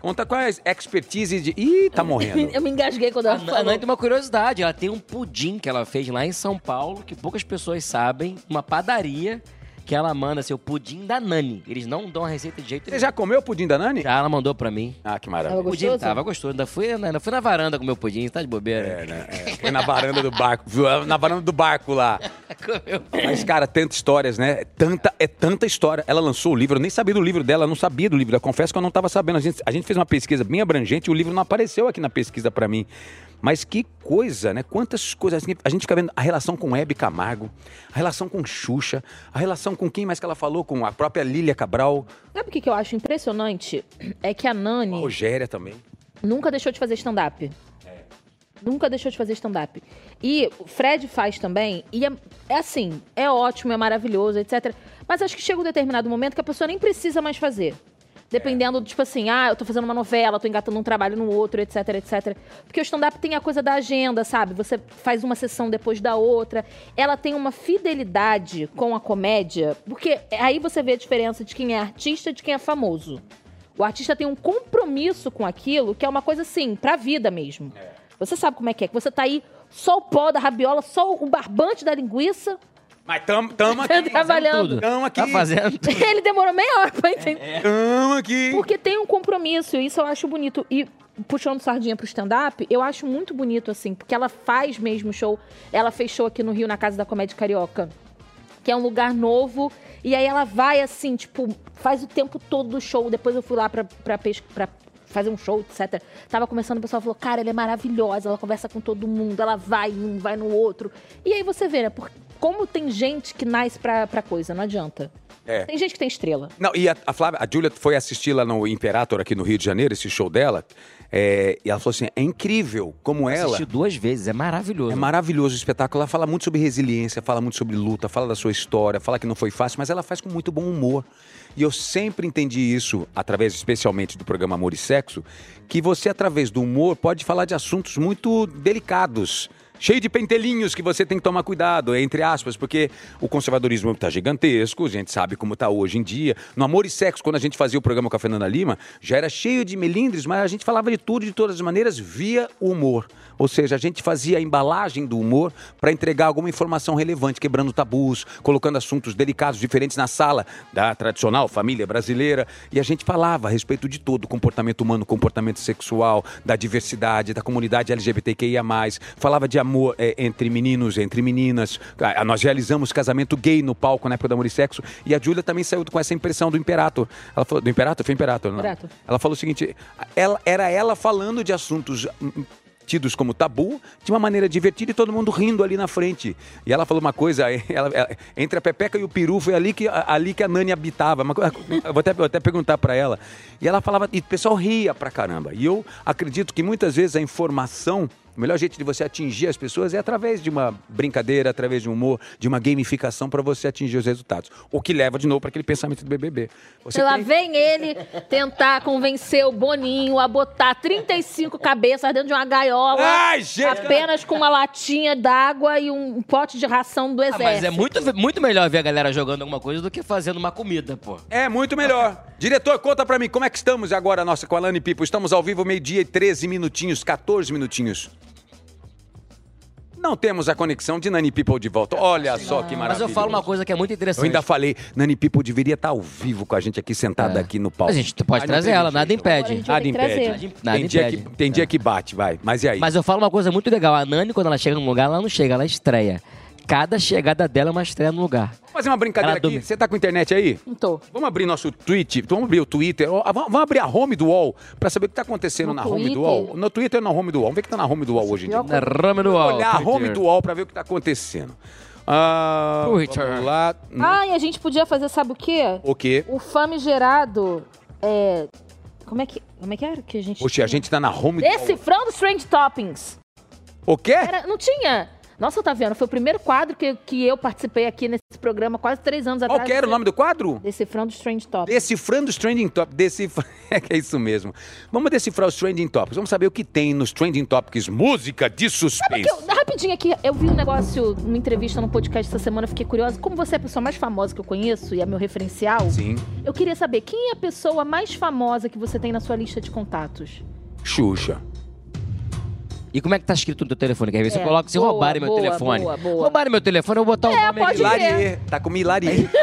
Conta qual é a expertise de... Ih, tá morrendo. Eu me engasguei quando ela A, a falou. Nani tem uma curiosidade, ela tem um pudim que ela fez lá em São Paulo, que poucas pessoas sabem, uma padaria, que ela manda seu pudim da Nani. Eles não dão a receita de jeito Você nenhum. já comeu o pudim da Nani? Já ela mandou pra mim. Ah, que Tava maravilha. O pudim tava gostoso. Ainda fui, ainda fui na varanda com meu pudim, tá de bobeira. É, né? É, foi na varanda do barco, viu? Na varanda do barco lá. Comeu. Mas, cara, tantas histórias, né? É tanta, é tanta história. Ela lançou o livro, eu nem sabia do livro dela, eu não sabia do livro. Eu confesso que eu não estava sabendo. A gente, a gente fez uma pesquisa bem abrangente e o livro não apareceu aqui na pesquisa pra mim. Mas que coisa, né? Quantas coisas. assim, A gente fica vendo a relação com Hebe Camargo, a relação com Xuxa, a relação com quem mais que ela falou? Com a própria Lília Cabral, Sabe o que, que eu acho impressionante? É que a a Nani Rogéria também. nunca deixou de fazer stand-up. Nunca deixou de fazer stand-up. E o Fred faz também, e é, é assim, é ótimo, é maravilhoso, etc. Mas acho que chega um determinado momento que a pessoa nem precisa mais fazer. Dependendo, tipo assim, ah, eu tô fazendo uma novela, tô engatando um trabalho no outro, etc, etc. Porque o stand-up tem a coisa da agenda, sabe? Você faz uma sessão depois da outra. Ela tem uma fidelidade com a comédia, porque aí você vê a diferença de quem é artista e de quem é famoso. O artista tem um compromisso com aquilo que é uma coisa assim, pra vida mesmo. Você sabe como é que é, que você tá aí só o pó da rabiola, só o barbante da linguiça, Mas tamo, tamo aqui. trabalhando. Tudo. Tamo aqui. Tá fazendo tudo. Ele demorou meia hora pra entender. Tamo aqui. Porque tem um compromisso, e isso eu acho bonito. E puxando sardinha pro stand-up, eu acho muito bonito, assim, porque ela faz mesmo show. Ela fez show aqui no Rio, na Casa da Comédia Carioca. Que é um lugar novo. E aí ela vai, assim, tipo, faz o tempo todo do show. Depois eu fui lá pra, pra, fazer um show, etc. Tava começando, o pessoal falou, cara, ela é maravilhosa, ela conversa com todo mundo, ela vai em um, vai no outro. E aí você vê, né? Por, como tem gente que nasce pra, pra coisa, não adianta. É. Tem gente que tem estrela. Não, e a, a Flávia, a Julia foi assistir lá no Imperator, aqui no Rio de Janeiro, esse show dela. é, e ela falou assim: é incrível como ela. Assisti duas vezes, é maravilhoso. É maravilhoso o espetáculo. Ela fala muito sobre resiliência, fala muito sobre luta, fala da sua história, fala que não foi fácil, mas ela faz com muito bom humor. E eu sempre entendi isso, através especialmente do programa Amor e Sexo, que você, através do humor, pode falar de assuntos muito delicados. Cheio de pentelinhos que você tem que tomar cuidado, entre aspas, porque o conservadorismo está gigantesco, a gente sabe como está hoje em dia. No Amor e Sexo, quando a gente fazia o programa com a Fernanda Lima, já era cheio de melindres, mas a gente falava de tudo, de todas as maneiras, via o humor. Ou seja, a gente fazia a embalagem do humor para entregar alguma informação relevante, quebrando tabus, colocando assuntos delicados, diferentes na sala da tradicional família brasileira. E a gente falava a respeito de todo, comportamento humano, comportamento sexual, da diversidade, da comunidade LGBTQIA+. Falava de amor é, entre meninos, entre meninas. Ah, Nós realizamos casamento gay no palco na época do Amor e Sexo. E a Júlia também saiu com essa impressão do Imperator. Ela falou, do Imperator? Foi Imperator, não? Imperator. Ela falou o seguinte: ela, era ela falando de assuntos. hum, Tidos como tabu, de uma maneira divertida e todo mundo rindo ali na frente. E ela falou uma coisa: ela- ela- entre a Pepeca e o Peru, foi ali que, a- ali que a Nani habitava. Eu vou até, vou até perguntar pra ela. E ela falava, e o pessoal ria pra caramba. E eu acredito que muitas vezes a informação, o melhor jeito de você atingir as pessoas é através de uma brincadeira, através de um humor, de uma gamificação pra você atingir os resultados. O que leva de novo para aquele pensamento do BBB. Você Lá tem- vem ele tentar convencer o Boninho a botar 35 cabeças dentro de uma gaiola. Ai, gente! Apenas com uma latinha d'água e um pote de ração do Ah, exército. mas é muito, muito melhor ver a galera jogando alguma coisa do que fazendo uma comida, pô. É muito melhor. Diretor, conta pra mim, como é que estamos agora, nossa, com a Lani Pipo? Estamos ao vivo, meio-dia e 13 minutinhos, 14 minutinhos. Não temos a conexão de Nani People de volta. Olha só que maravilha. Mas eu falo uma coisa que é muito Eu interessante. ainda falei, Nani People deveria estar ao vivo com a gente aqui, sentada É. aqui no palco. Mas a gente pode trazer ela, nada impede. Nada impede. Nada tem, dia que, tem dia que bate, vai. Mas e aí? Mas eu falo uma coisa muito legal. A Nani, quando ela chega num lugar, ela não chega, ela estreia. Cada chegada dela é uma estreia no lugar. Vamos fazer uma brincadeira Ela aqui. dorme. Você tá com internet aí? Não tô. Vamos abrir nosso tweet, vamos abrir o Twitter, vamos abrir a home do UOL pra saber o que tá acontecendo No na home do Twitter? UOL. No Twitter ou na home do UOL? Vamos ver o que tá na home do UOL hoje em dia. pior Na rama do UOL. olhar a home Twitter. do UOL pra ver o que tá acontecendo. Ah, Twitter. vamos lá. Ah, e a gente podia fazer, sabe o quê? O quê? O famigerado. É. Como é que, como é que era que a gente. Oxe, a gente tá na home do UOL. Decifrando Strange Toppings. O quê? Era, não tinha. Nossa, Otaviano, foi o primeiro quadro que, que eu participei aqui nesse programa quase três anos Qual atrás. que era o nome do quadro? Decifrando Strange Topics. Decifrando os Trending Topics. Decifra... É que é isso mesmo. Vamos decifrar os Trending Topics. Vamos saber o que tem nos Trending Topics. Música de suspense. Eu- rapidinho aqui, eu vi um negócio, uma entrevista num podcast essa semana, fiquei curiosa. Como você é a pessoa mais famosa que eu conheço e é meu referencial, Sim. eu queria saber quem é a pessoa mais famosa que você tem na sua lista de contatos? Xuxa. E como é que tá escrito no teu telefone? Que às vezes É, você coloca, se boa, roubarem meu boa, telefone. boa, boa. Roubarem meu telefone, eu vou botar o É, nome pode. Milarier. Tá com Milarier.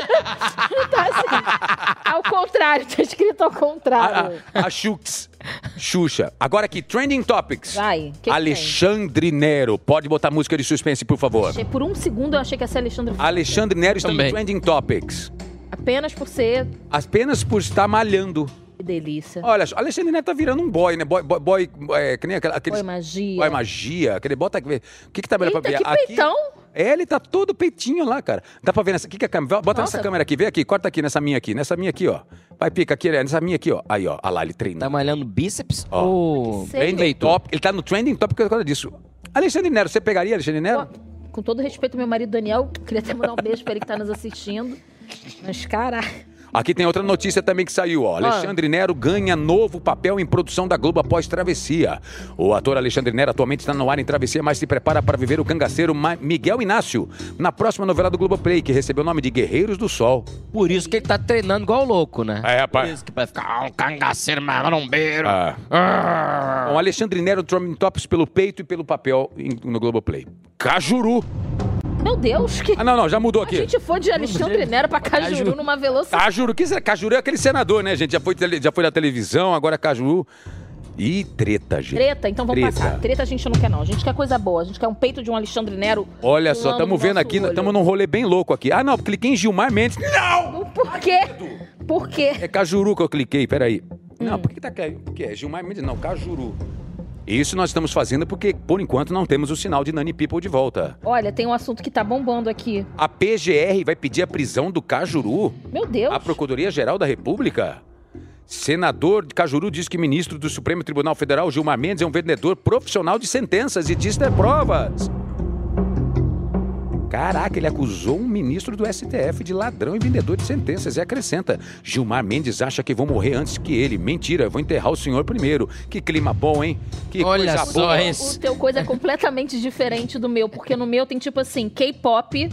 Tá assim, ao contrário, tá escrito ao a, contrário. a, a Xux. Xuxa. Agora aqui, Trending Topics. Vai, que que Alexandre Nero. Pode botar música de suspense, por favor. Por um segundo eu achei que ia ser Alexandre. Alexandre Nero está no Também. Trending Topics. Apenas por ser. Apenas por estar malhando. Que delícia. Olha, só, Alexandre Neto tá virando um boy, né? Boy, boy, boy é, que nem aquela, aquele. Foi magia. Boy magia. Aquele bota aqui. O que que tá melhor pra ver? que peitão. É, ele tá todo peitinho lá, cara. Dá pra ver nessa. Que que é a câmera? Bota Nossa. nessa câmera aqui, vem aqui, corta aqui, nessa minha aqui, nessa minha aqui, ó. Vai, pica aqui, nessa minha aqui, ó. Aí, ó. Olha lá, ele treina. Tá malhando bíceps Ó. Sei. Trending top. Ele tá no trending top por causa disso. Alexandre Nero, você pegaria Alexandre Nero? Com todo respeito ao meu marido Daniel, queria até mandar um beijo pra ele que tá nos assistindo. Mas, cara, Aqui tem outra notícia também que saiu, ó. Alexandre Nero ganha novo papel em produção da Globo após Travessia. O ator Alexandre Nero atualmente está no ar em Travessia, mas se prepara para viver o cangaceiro Miguel Inácio na próxima novela do Globoplay, que recebeu o nome de Guerreiros do Sol. Por isso que ele tá treinando igual louco, né? É, rapaz. Por isso que vai ficar ah, um cangaceiro marombeiro. Ah. Ah. Bom, Alexandre Nero trending tops pelo peito e pelo papel em- no Globoplay. Cajuru. Meu Deus, que. Ah, não, não, já mudou A aqui. gente foi de Alexandre Nero pra Cajuru Cajuru. numa velocidade. Cajuru, que? Cajuru é aquele senador, né, gente? Já foi, já foi na televisão, agora Cajuru. E treta, gente. Treta, então vamos Treta. passar. Treta a gente não quer, não. A gente quer coisa boa. A gente quer um peito de um Alexandre Nero. Olha só, estamos no vendo aqui, estamos num rolê bem louco aqui. Ah, não, cliquei em Gilmar Mendes. Não! Por quê? Por quê? É Cajuru que eu cliquei, peraí. Hum. Não, por que tá? Por quê? Gilmar Mendes, não, Cajuru. Isso nós estamos fazendo porque, por enquanto, não temos o sinal de Nani People de volta. Olha, tem um assunto que tá bombando aqui. A PGR vai pedir a prisão do Cajuru. Meu Deus. A Procuradoria-Geral da República. Senador de Cajuru diz que ministro do Supremo Tribunal Federal, Gilmar Mendes, é um vendedor profissional de sentenças e diz ter provas. Caraca, ele acusou um ministro do STF de ladrão e vendedor de sentenças e acrescenta: Gilmar Mendes acha que vou morrer antes que ele. Mentira, vou enterrar o senhor primeiro. Que clima bom, hein? Que Olha coisa só boa. isso. O teu coisa é completamente diferente do meu, porque no meu tem tipo assim, K-pop,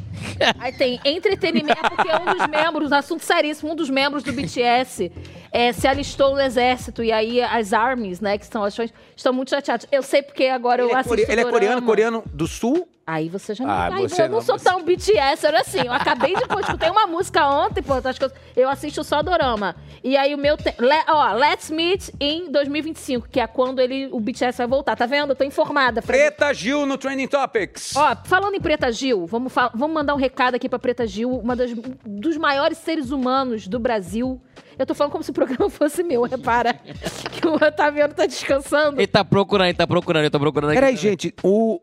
aí tem entretenimento, porque um dos membros, assunto seríssimo, um dos membros do BTS é, se alistou no exército, e aí as armies, né, que são as fãs, estão muito chateados. Eu sei porque agora Ele eu é, assisto core- ele é coreano, coreano do sul? Aí você já não. Ah, aí você eu não, não, sou você- tão BTS, era assim. Eu acabei de. Pô, escutei uma música ontem, pô, acho que eu, eu assisto só Dorama. E aí o meu. Te, le- ó, Let's Meet em 2025, que é quando ele, o BTS vai voltar. Tá vendo? Eu tô informada. Preta Gil no Trending Topics. Ó, falando em Preta Gil, vamos, fal- vamos mandar um recado aqui pra Preta Gil, uma das, dos maiores seres humanos do Brasil. Eu tô falando como se o programa fosse meu, repara. que o Otaviano tá descansando. Ele tá procurando, ele tá procurando, ele tá procurando. aqui Peraí, gente, o,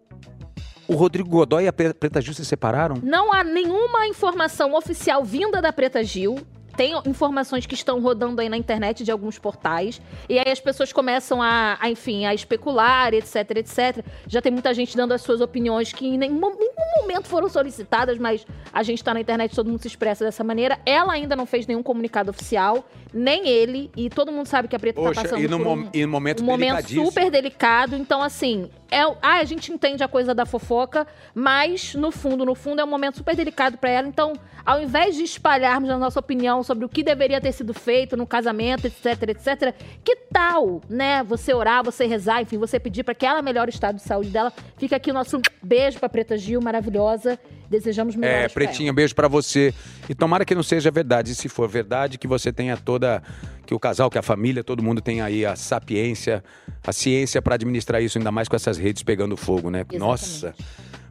o Rodrigo Godoy e a Pre- Preta Gil se separaram? Não há nenhuma informação oficial vinda da Preta Gil. Tem informações que estão rodando aí na internet de alguns portais. E aí as pessoas começam a, a, enfim, a especular, etc, etc. Já tem muita gente dando as suas opiniões que em nenhum, nenhum momento foram solicitadas, mas a gente tá na internet, todo mundo se expressa dessa maneira. Ela ainda não fez nenhum comunicado oficial, nem ele. E todo mundo sabe que a Preta tá Poxa, passando e no, por um, e no momento um momento super delicado. Então, assim, é, ah, a gente entende a coisa da fofoca, mas no fundo, no fundo, é um momento super delicado pra ela. Então, ao invés de espalharmos a nossa opinião sobre o que deveria ter sido feito no casamento, etc, etc, que tal, né? Você orar, você rezar, enfim, você pedir pra que ela melhore o estado de saúde dela. Fica aqui o nosso beijo pra Preta Gil, maravilhosa. Desejamos É, pra ela. Pretinha, beijo pra você. E tomara que não seja verdade. E se for verdade, que você tenha toda. Que o casal, que a família, todo mundo tenha aí a sapiência, a ciência pra administrar isso, ainda mais com essas redes pegando fogo, né? Nossa.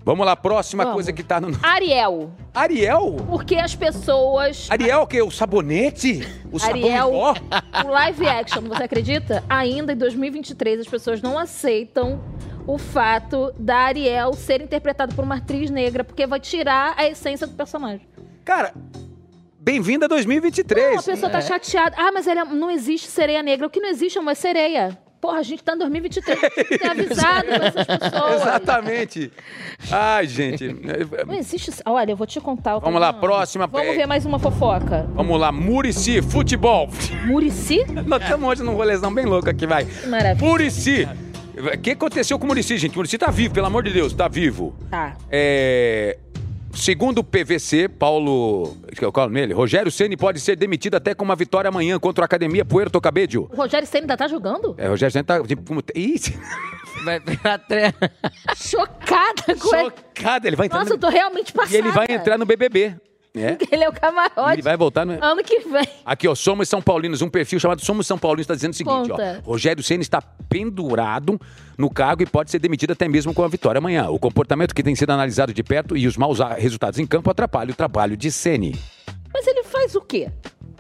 Vamos lá, próxima Vamos. coisa que tá no. Ariel. Ariel? Porque as pessoas Ariel, que é o sabonete? O sabão Ariel, pó? o live action, você acredita? Ainda em 2023 as pessoas não aceitam o fato da Ariel ser interpretada por uma atriz negra, porque vai tirar a essência do personagem. Cara, bem-vinda a 2023. Não, a pessoa tá chateada. Ah, mas ela não existe sereia negra. O que não existe é uma sereia. Porra, a gente tá em 2023. Tem que ter avisado essas pessoas. Exatamente. Ai, gente. Não existe. Olha, eu vou te contar. Vamos lá, próxima. Vamos ver mais uma fofoca. Vamos lá, Murici, futebol. Murici? Nós estamos hoje num rolezão bem louco aqui, vai. Que maravilha. Murici. O que aconteceu com o Murici, gente? O Murici tá vivo, pelo amor de Deus, tá vivo. Tá. É... Segundo o PVC, Paulo. Qual é o nome dele? Rogério Ceni pode ser demitido até com uma vitória amanhã contra a Academia Puerto Cabello. O Rogério Senna ainda tá jogando? É, Rogério Ceni tá. Tipo, como- Ih, Vai virar tre... Chocada com ele. chocado. Ele vai entrar Nossa, no... eu tô realmente passada. E ele vai entrar no BBB. É. Ele é o camarote. Ele vai voltar no. Ano que vem. Aqui, ó, Somos São Paulinos, um perfil chamado Somos São Paulinos está dizendo o seguinte, Conta. ó. Rogério Senna está pendurado no cargo e pode ser demitido até mesmo com a vitória amanhã. O comportamento que tem sido analisado de perto e os maus resultados em campo atrapalham o trabalho de Ceni. Mas ele faz o quê?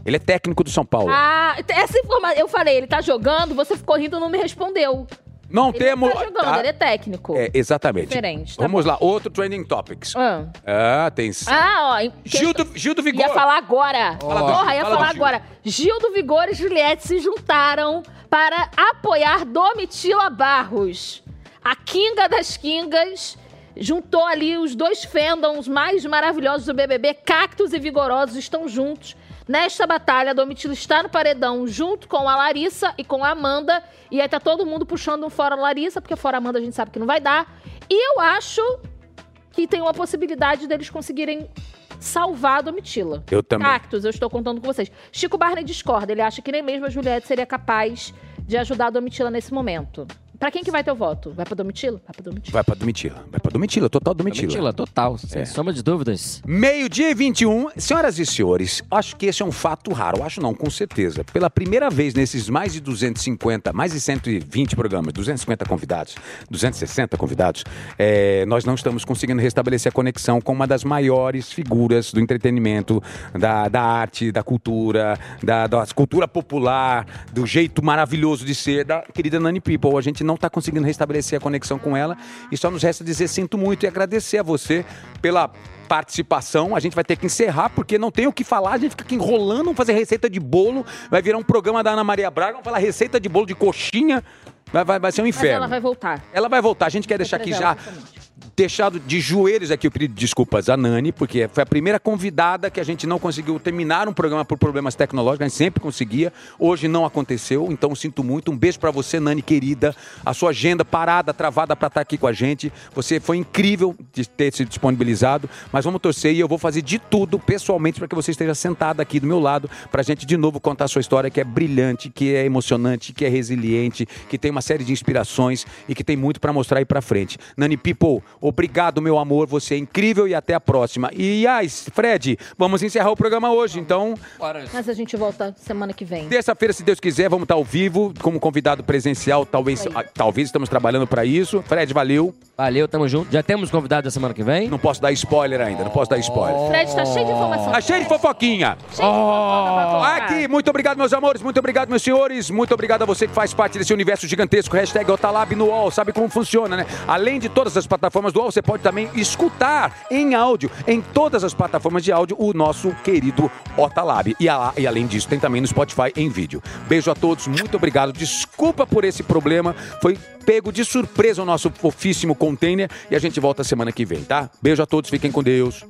Ele é técnico do São Paulo. Ah, essa informação. Eu falei, ele tá jogando, você ficou rindo e não me respondeu. Não Ele temos. não tá jogando, tá? ele é técnico. É, exatamente. Diferente, tá Vamos bom. lá, outro trending topics. Ah, Ah, tem. Ah, ó. Gil do, Gil do Vigor. Ia falar agora. Do Porra, Gil, ia fala falar Gil. agora. Gil do Vigor e Juliette se juntaram para apoiar Domitila Barros. A Kinga das Kingas juntou ali os dois fandoms mais maravilhosos do BBB. Cactos e Vigorosos estão juntos. Nesta batalha, a Domitila está no paredão junto com a Larissa e com a Amanda. E aí tá todo mundo puxando um fora a Larissa, porque fora a Amanda a gente sabe que não vai dar. E eu acho que tem uma possibilidade deles conseguirem salvar a Domitila. Eu também. Cactus, eu estou contando com vocês. Chico Barney discorda, ele acha que nem mesmo a Juliette seria capaz de ajudar a Domitila nesse momento. Pra quem que vai teu voto? Vai pra Domitila? Vai pra Domitila. Vai pra Domitila. Vai pra Domitila, total Domitila. Mentira, total, sem sombra de dúvidas. Meio-dia e 21. Senhoras e senhores, acho que esse é um fato raro. Acho não, com certeza. Pela primeira vez nesses mais de 250, mais de 120 programas, 250 convidados, 260 convidados, é, nós não estamos conseguindo restabelecer a conexão com uma das maiores figuras do entretenimento, da, da arte, da cultura, da, da cultura popular, do jeito maravilhoso de ser da querida Nani People. A gente não está conseguindo restabelecer a conexão com ela e só nos resta dizer sinto muito e agradecer a você pela participação. A gente vai ter que encerrar porque não tem o que falar. A gente fica aqui enrolando, vamos fazer receita de bolo. Vai virar um programa da Ana Maria Braga, vamos falar receita de bolo de coxinha. Vai, vai, vai ser um Mas inferno. ela vai voltar. Ela vai voltar. A gente quer deixar aqui já deixado de joelhos aqui pedido de desculpas a Nani, porque foi a primeira convidada que a gente não conseguiu terminar um programa por problemas tecnológicos, a gente sempre conseguia. Hoje não aconteceu, então sinto muito. Um beijo pra você, Nani querida. A sua agenda parada, travada pra estar aqui com a gente. Você foi incrível de ter se disponibilizado, mas vamos torcer e eu vou fazer de tudo pessoalmente para que você esteja sentada aqui do meu lado pra gente de novo contar a sua história que é brilhante, que é emocionante, que é resiliente, que tem uma série de inspirações e que tem muito pra mostrar aí pra frente. Nani People, Obrigado, meu amor. Você é incrível e até a próxima. E, Yas, Fred, vamos encerrar o programa hoje. Então, Mas a gente volta semana que vem. terça-feira, se Deus quiser, vamos estar ao vivo como convidado presencial. Talvez, ah, talvez estamos trabalhando para isso. Fred, valeu. Valeu, tamo junto. Já temos convidado da semana que vem? Não posso dar spoiler ainda, não posso dar spoiler. Fred tá cheio de informação. Tá cheio de fofoquinha. Cheio de fofoca pra contar. Aqui, muito obrigado, meus amores. Muito obrigado, meus senhores. Muito obrigado a você que faz parte desse universo gigantesco. Hashtag Otalab no UOL. Sabe como funciona, né? Além de todas as plataformas do UOL, você pode também escutar em áudio, em todas as plataformas de áudio, o nosso querido Otalab. E, a- e além disso, tem também no Spotify em vídeo. Beijo a todos, muito obrigado. Desculpa por esse problema. Foi pego de surpresa o nosso fofíssimo container. E a gente volta semana que vem, tá? Beijo a todos, fiquem com Deus.